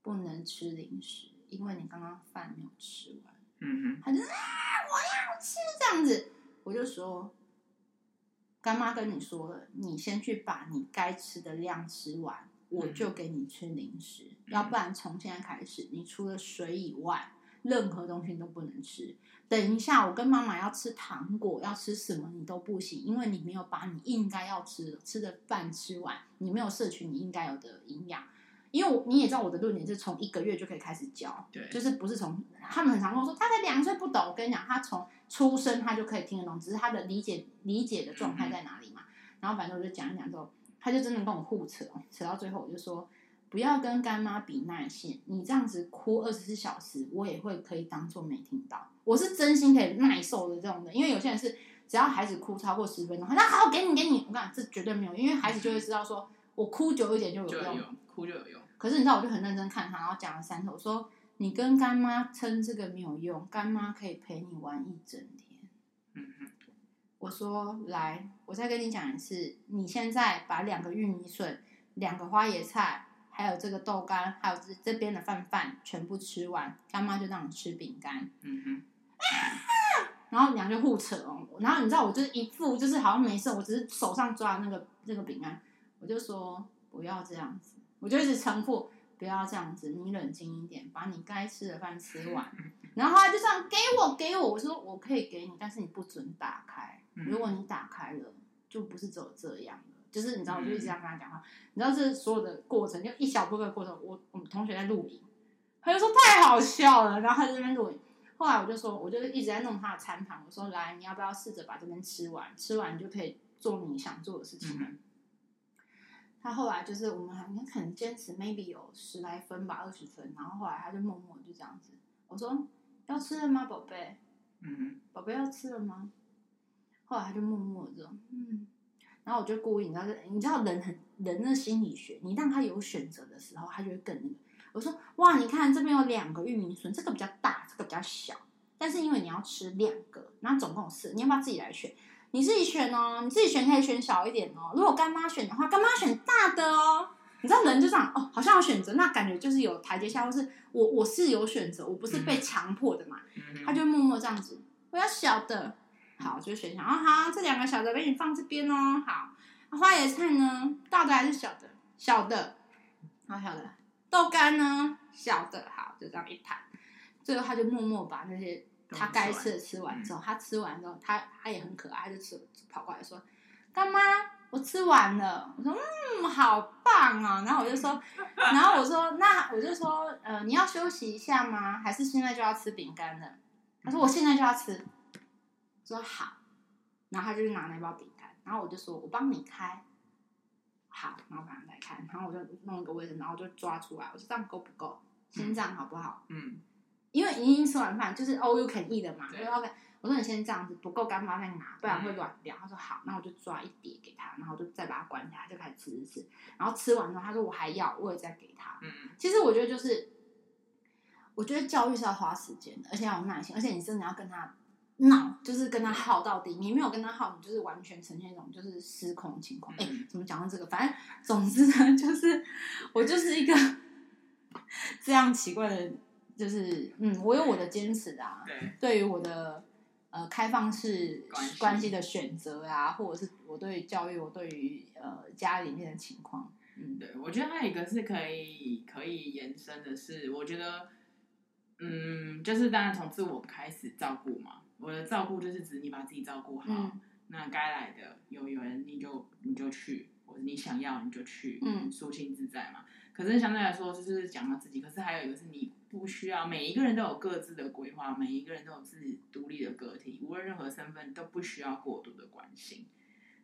不能吃零食，因为你刚刚饭没有吃完。嗯哼，他就啊，我要吃这样子，我就说干妈跟你说了，你先去把你该吃的量吃完，我就给你吃零食，嗯、要不然从现在开始，你除了水以外。任何东西都不能吃。等一下，我跟妈妈要吃糖果，要吃什么你都不行，因为你没有把你应该要吃的吃的饭吃完，你没有摄取你应该有的营养。因为我你也知道我的论点是从一个月就可以开始教，对，就是不是从他们很常跟我说他才两岁不懂，我跟你讲，他从出生他就可以听得懂，只是他的理解理解的状态在哪里嘛。嗯、然后反正我就讲一讲之后，他就真的跟我互扯，扯到最后我就说。不要跟干妈比耐性，你这样子哭二十四小时，我也会可以当做没听到。我是真心可以耐受的这种的，因为有些人是只要孩子哭超过十分钟，那好，给你给你，我讲这绝对没有，因为孩子就会知道说我哭久一点就有用，就有用，哭就有用。可是你知道，我就很认真看他，然后讲了三次，我说你跟干妈撑这个没有用，干妈可以陪你玩一整天。我说来，我再跟你讲一次，你现在把两个玉米笋，两个花椰菜。还有这个豆干，还有这这边的饭饭全部吃完，干妈就让你吃饼干。嗯哼，然后两个就互扯哦。然后你知道，我就是一副就是好像没事，我只是手上抓那个那个饼干，我就说不要这样子，我就一直重复不要这样子，你冷静一点，把你该吃的饭吃完。然后他就这样给我给我，我说我可以给你，但是你不准打开，如果你打开了，就不是只有这样了。就是你知道，我就一直这样跟他讲话。你知道，这所有的过程，就一小部分过程。我我们同学在录影，他就说太好笑了，然后他在这边录影。后来我就说，我就一直在弄他的餐盘。我说来，你要不要试着把这边吃完？吃完你就可以做你想做的事情。嗯、他后来就是我们还可能坚持，maybe 有十来分吧，二十分。然后后来他就默默就这样子。我说要吃了吗，宝贝？嗯，宝贝要吃了吗？后来他就默默的，嗯。然后我就故意，你知道，你知道人很人的心理学，你让他有选择的时候，他就会更那个。我说哇，你看这边有两个玉米笋，这个比较大，这个比较小。但是因为你要吃两个，那总共有四，你要不要自己来选？你自己选哦，你自己选可以选小一点哦。如果干妈选的话，干妈选大的哦。你知道人就这样哦，好像有选择，那感觉就是有台阶下，或是我我是有选择，我不是被强迫的嘛。他就默默这样子，我要小的。好，就选项哦。好，这两个小的给你放这边哦。好，花椰菜呢？大的还是小的？小的，好小的。豆干呢？小的。好，就这样一盘。最后他就默默把那些他该吃的吃完之后，他吃完之后，他他也很可爱，他就吃跑过来说：“干妈，我吃完了。”我说：“嗯，好棒啊。”然后我就说：“然后我说，那我就说，呃，你要休息一下吗？还是现在就要吃饼干了？”他说：“我现在就要吃。”说好，然后他就去拿那包饼干，然后我就说：“我帮你开。”好，然后把它来开，然后我就弄一个卫生，然后我就抓出来，我说：“这样够不够？先这样好不好？”嗯，因为已经吃完饭，就是 all you can eat 的嘛。对，OK。我说：“你先这样子，不够干妈再拿，不然会软掉。嗯”他说：“好。”那我就抓一碟给他，然后就再把它关起来，就开始吃吃吃。然后吃完之后，他说：“我还要，我也再给他。”嗯，其实我觉得就是，我觉得教育是要花时间的，而且要有耐心，而且你真的要跟他。闹就是跟他耗到底，你没有跟他耗，你就是完全呈现一种就是失控情况。哎、欸，怎么讲到这个？反正总之呢，就是我就是一个 这样奇怪的，就是嗯，我有我的坚持啊。对，对于我的呃开放式关系的选择啊，或者是我对教育，我对于呃家里面的情况，嗯，对，我觉得还有一个是可以可以延伸的是，我觉得嗯，就是当然从自我开始照顾嘛。我的照顾就是指你把自己照顾好，嗯、那该来的有有人你就你就去，或者你想要你就去，嗯，舒心自在嘛。可是相对来说，就是讲到自己，可是还有一个是你不需要，每一个人都有各自的规划，每一个人都有自己独立的个体，无论任何身份都不需要过度的关心。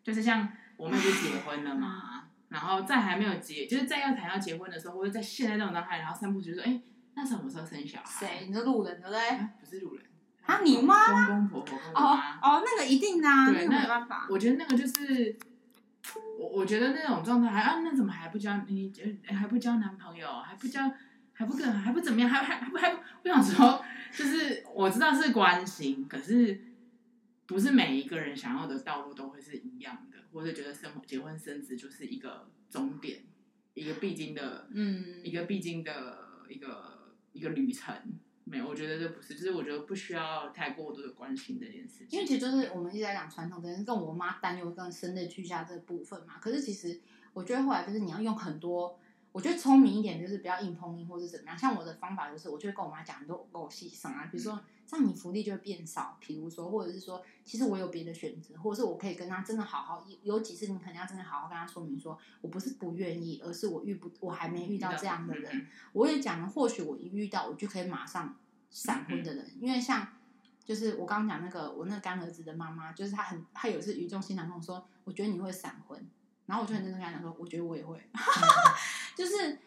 就是像我们不是结婚了嘛，然后在还没有结，就是在要谈要结婚的时候，或者在现在这种状态，然后三不五时说，哎、欸，那什么时候生小孩？谁？你说路人对不对？啊、不是路人啊，你妈？公公婆婆跟。哦哦，那个一定的、啊，对，那个没办法。我觉得那个就是，我我觉得那种状态，还啊，那怎么还不交你？还不交男朋友？还不交？还不跟？还不怎么样？还还还不还不？我想说，就是我知道是关心，可是不是每一个人想要的道路都会是一样的，或者觉得生活结婚生子就是一个终点，一个必经的，嗯，一个必经的一个一个旅程。没有，我觉得这不是，就是我觉得不需要太过多的关心这件事情。因为其实就是我们一直在讲传统，跟跟我妈担忧更深的居家这部分嘛。可是其实我觉得后来就是你要用很多。我觉得聪明一点就是不要硬碰硬，或是怎么样。像我的方法就是，我就会跟我妈讲很多狗细声啊，比如说这样你福利就会变少，比如说，或者是说，其实我有别的选择，或者是我可以跟他真的好好有几次你可能要真的好好跟他说明说，说我不是不愿意，而是我遇不我还没遇到这样的人。我也讲了，或许我一遇到我就可以马上闪婚的人，因为像就是我刚刚讲那个我那个干儿子的妈妈，就是她很她有一次语重心长跟我说，我觉得你会闪婚，然后我就很认真跟她讲说，我觉得我也会。就是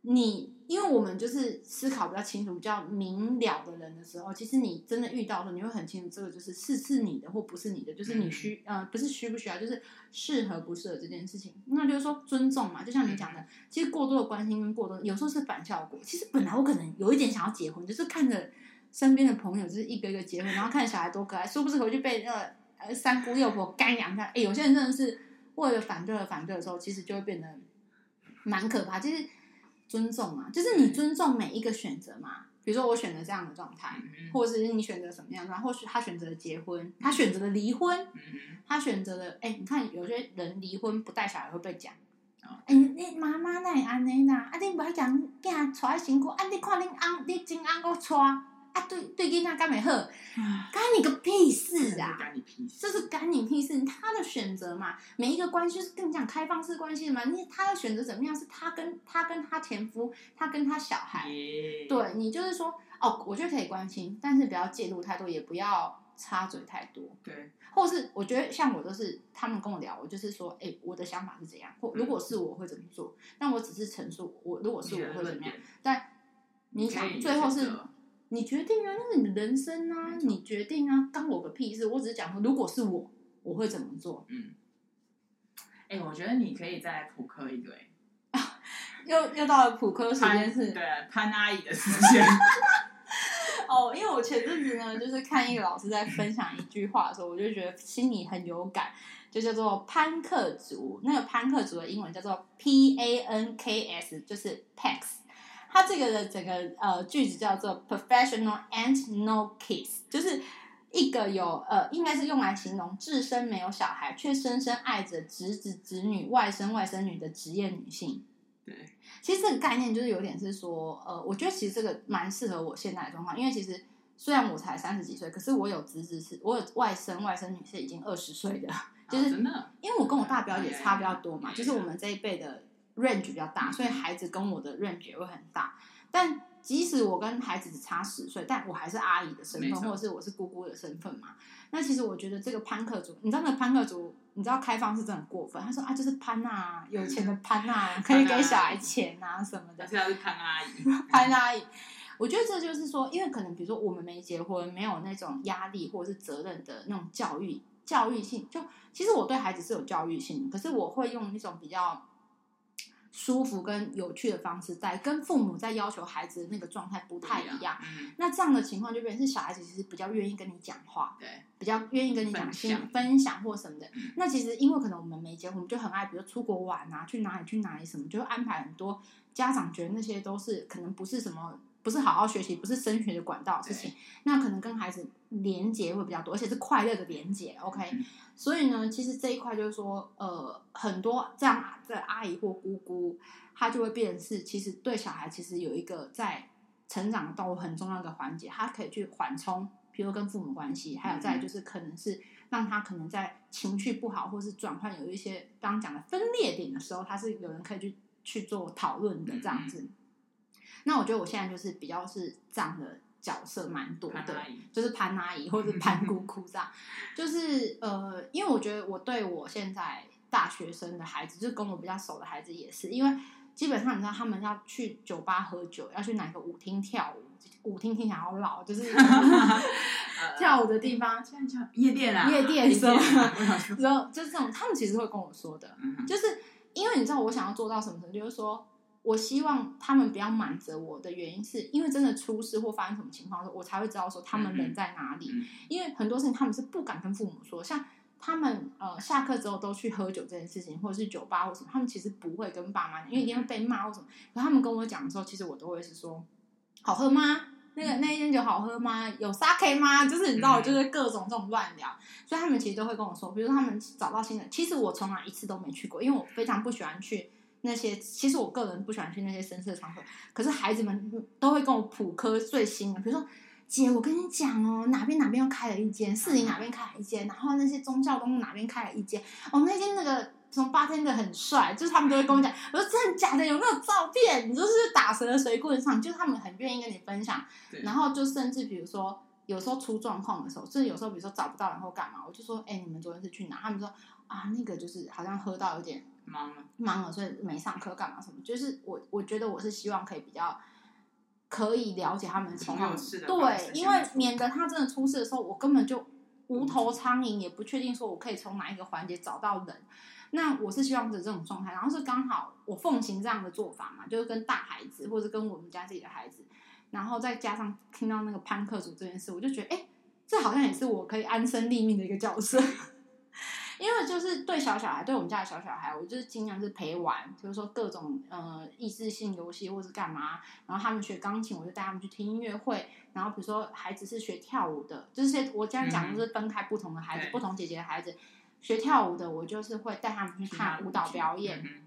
你，因为我们就是思考比较清楚、比较明了的人的时候，其实你真的遇到的时候，你会很清楚这个就是是是你的或不是你的，就是你需呃不是需不需要，就是适合不适合这件事情。那就是说尊重嘛，就像你讲的，其实过多的关心跟过多有时候是反效果。其实本来我可能有一点想要结婚，就是看着身边的朋友就是一个一个结婚，然后看小孩多可爱，殊不知回去被那个呃三姑六婆干养下。哎，有些人真的是为了反对而反对的时候，其实就会变得。蛮可怕，就是尊重嘛，就是你尊重每一个选择嘛。比如说我选择这样的状态，嗯、或者是你选择什么样的，或许他选择了结婚，他选择了离婚，嗯、他选择了哎、欸，你看有些人离婚不带小孩会被讲，哎、哦，你妈妈那也安尼啦，啊你不要讲，囝带辛苦，啊你看恁翁，你真翁个带。啊，对对，跟他干美贺，干你个屁事啊！干你屁事，这是干你屁事，他的选择嘛。每一个关系是更讲开放式关系嘛。你他的选择怎么样？是他跟他跟他前夫，他跟他小孩。对你就是说，哦，我觉得可以关心，但是不要介入太多，也不要插嘴太多。对，或是我觉得像我都是他们跟我聊，我就是说，哎，我的想法是怎样，或如果是我会怎么做？但我只是陈述我如果是我会怎么样。但你想最后是。你决定啊，那是你的人生啊，你决定啊，关我个屁事！我只是讲说，如果是我，我会怎么做？嗯，哎、欸，我觉得你可以再来普科一个，啊，又又到了普科时间是，对潘阿姨的时间。哦，因为我前阵子呢，就是看一个老师在分享一句话的时候，我就觉得心里很有感，就叫做潘克族。那个潘克族的英文叫做 P A N K S，就是 Pax。它这个的整个呃句子叫做 professional and no kids，就是一个有呃应该是用来形容自身没有小孩却深深爱着侄子侄女外甥外甥女的职业女性。对，其实这个概念就是有点是说呃，我觉得其实这个蛮适合我现在的状况，因为其实虽然我才三十几岁，可是我有侄子是，我有外甥外甥女是已经二十岁的，就是因为我跟我大表姐差比较多嘛，就是我们这一辈的。Range 比较大，所以孩子跟我的 range 也会很大。但即使我跟孩子只差十岁，但我还是阿姨的身份，或者是我是姑姑的身份嘛。那其实我觉得这个潘克族，你知道那潘克族，你知道开放是真的很过分。他说啊，就是潘啊，有钱的潘啊，可以给小孩钱啊什么的。现在是潘阿姨，潘阿姨。我觉得这就是说，因为可能比如说我们没结婚，没有那种压力或者是责任的那种教育教育性。就其实我对孩子是有教育性的，可是我会用一种比较。舒服跟有趣的方式，在跟父母在要求孩子的那个状态不太一样。嗯、那这样的情况就变成是小孩子其实比较愿意跟你讲话，对，比较愿意跟你讲心分享，或什么的。嗯、那其实因为可能我们没结婚，我们就很爱，比如出国玩啊，去哪里去哪里什么，就会安排很多。家长觉得那些都是可能不是什么。不是好好学习，不是升学的管道的事情，那可能跟孩子连接会比较多，而且是快乐的连接。OK，嗯，所以呢，其实这一块就是说，呃，很多这样的阿姨或姑姑，她就会变成是，其实对小孩其实有一个在成长到很重要的环节，他可以去缓冲，比如跟父母关系，还有再就是可能是让他可能在情绪不好或是转换有一些刚刚讲的分裂点的时候，他是有人可以去去做讨论的这样子。那我觉得我现在就是比较是这样的角色蛮多的，就是潘阿姨或者 潘姑姑这样，就是呃，因为我觉得我对我现在大学生的孩子，就是跟我比较熟的孩子也是，因为基本上你知道他们要去酒吧喝酒，要去哪个舞厅跳舞，舞厅听起来好老，就是 跳舞的地方，现在叫夜店啊，夜店什么，然后就是这种，他们其实会跟我说的，嗯就是因为你知道我想要做到什么程度，就是说。我希望他们不要瞒着我的原因，是因为真的出事或发生什么情况的时候，我才会知道说他们人在哪里。嗯、因为很多事情他们是不敢跟父母说，像他们呃下课之后都去喝酒这件事情，或者是酒吧或什么，他们其实不会跟爸妈，因为一定会被骂或什么。可他们跟我讲的时候，其实我都会是说好喝吗？那个那一间酒好喝吗？有 sake 吗？就是你知道，就是各种这种乱聊。所以他们其实都会跟我说，比如说他们找到新的，其实我从来一次都没去过，因为我非常不喜欢去。那些其实我个人不喜欢去那些深色场所，可是孩子们都会跟我普科最新的，比如说姐，我跟你讲哦，哪边哪边又开了一间，士林哪边开了一间，然后那些宗教东路哪边开了一间，哦，那间那个什么八天的很帅，就是他们都会跟我讲，我说真的假的，有没有照片？你就是打蛇的随棍上，就是他们很愿意跟你分享，然后就甚至比如说有时候出状况的时候，甚至有时候比如说找不到人或干嘛，我就说，哎，你们昨天是去哪？他们说啊，那个就是好像喝到有点。忙了，忙了，所以没上课，干嘛什么？就是我，我觉得我是希望可以比较可以了解他们的情况，对，因为免得他真的出事的时候，我根本就无头苍蝇，也不确定说我可以从哪一个环节找到人。那我是希望是这种状态，然后是刚好我奉行这样的做法嘛，就是跟大孩子，或者跟我们家自己的孩子，然后再加上听到那个潘克族这件事，我就觉得，哎，这好像也是我可以安身立命的一个角色。因为就是对小小孩，对我们家的小小孩，我就是尽量是陪玩，就是说各种呃益智性游戏或是干嘛。然后他们学钢琴，我就带他们去听音乐会。然后比如说孩子是学跳舞的，就是我这样讲就是分开不同的孩子，嗯、不同姐姐的孩子学跳舞的，我就是会带他们去看舞蹈表演。嗯、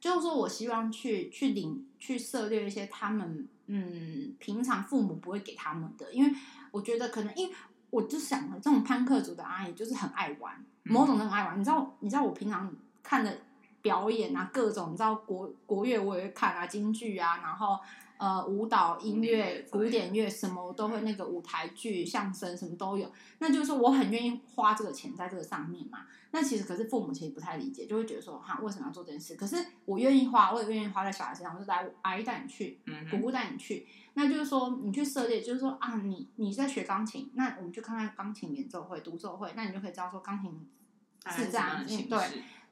就是说我希望去去领去涉猎一些他们嗯平常父母不会给他们的，因为我觉得可能因为。我就想了，这种潘克族的阿姨就是很爱玩，某种人很爱玩。你知道，你知道我平常看的表演啊，各种你知道国国乐我也会看啊，京剧啊，然后呃舞蹈、音乐、古典乐什么我都会，那个舞台剧、相声什么都有。那就是说，我很愿意花这个钱在这个上面嘛。那其实可是父母其实不太理解，就会觉得说哈，为什么要做这件事？可是我愿意花，我也愿意花在小孩身上，我就来阿姨带你去，姑姑带你去。那就是说，你去涉猎，就是说啊，你你在学钢琴，那我们去看看钢琴演奏会、独奏会，那你就可以知道说钢琴是这样。嗯，对，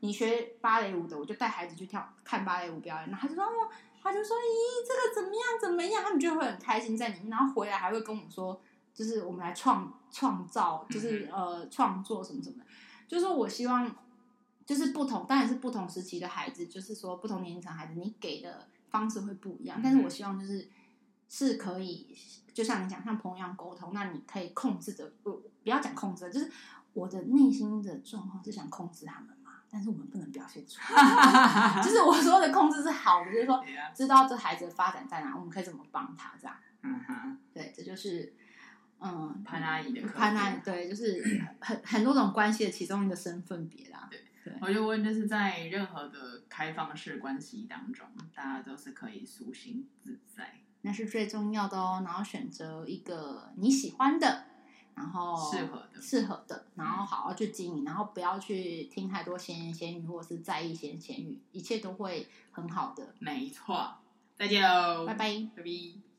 你学芭蕾舞的，我就带孩子去跳看芭蕾舞表演，然后他就说，哦，他就说，咦，这个怎么样？怎么样？他们就会很开心在里面，然后回来还会跟我们说，就是我们来创创造，就是呃创作什么什么的。就是我希望，就是不同，当然是不同时期的孩子，就是说不同年龄层孩子，你给的方式会不一样。但是我希望就是是可以，就像你讲，像朋友一样沟通，那你可以控制的，不不要讲控制，就是我的内心的状况是想控制他们嘛，但是我们不能表现出来。就是我说的控制是好的，就是说知道这孩子的发展在哪，我们可以怎么帮他这样。嗯哼，对，这就是。嗯，潘阿姨的潘阿姨，对，就是很很多种关系的其中一个身份别啦。对，对我就问，就是在任何的开放式关系当中，大家都是可以舒心自在，那是最重要的哦。然后选择一个你喜欢的，然后适合的，适合的，然后好好去经营，然后不要去听太多闲言闲语，或者是在意闲言闲语，一切都会很好的。没错，再见喽，拜拜，拜拜。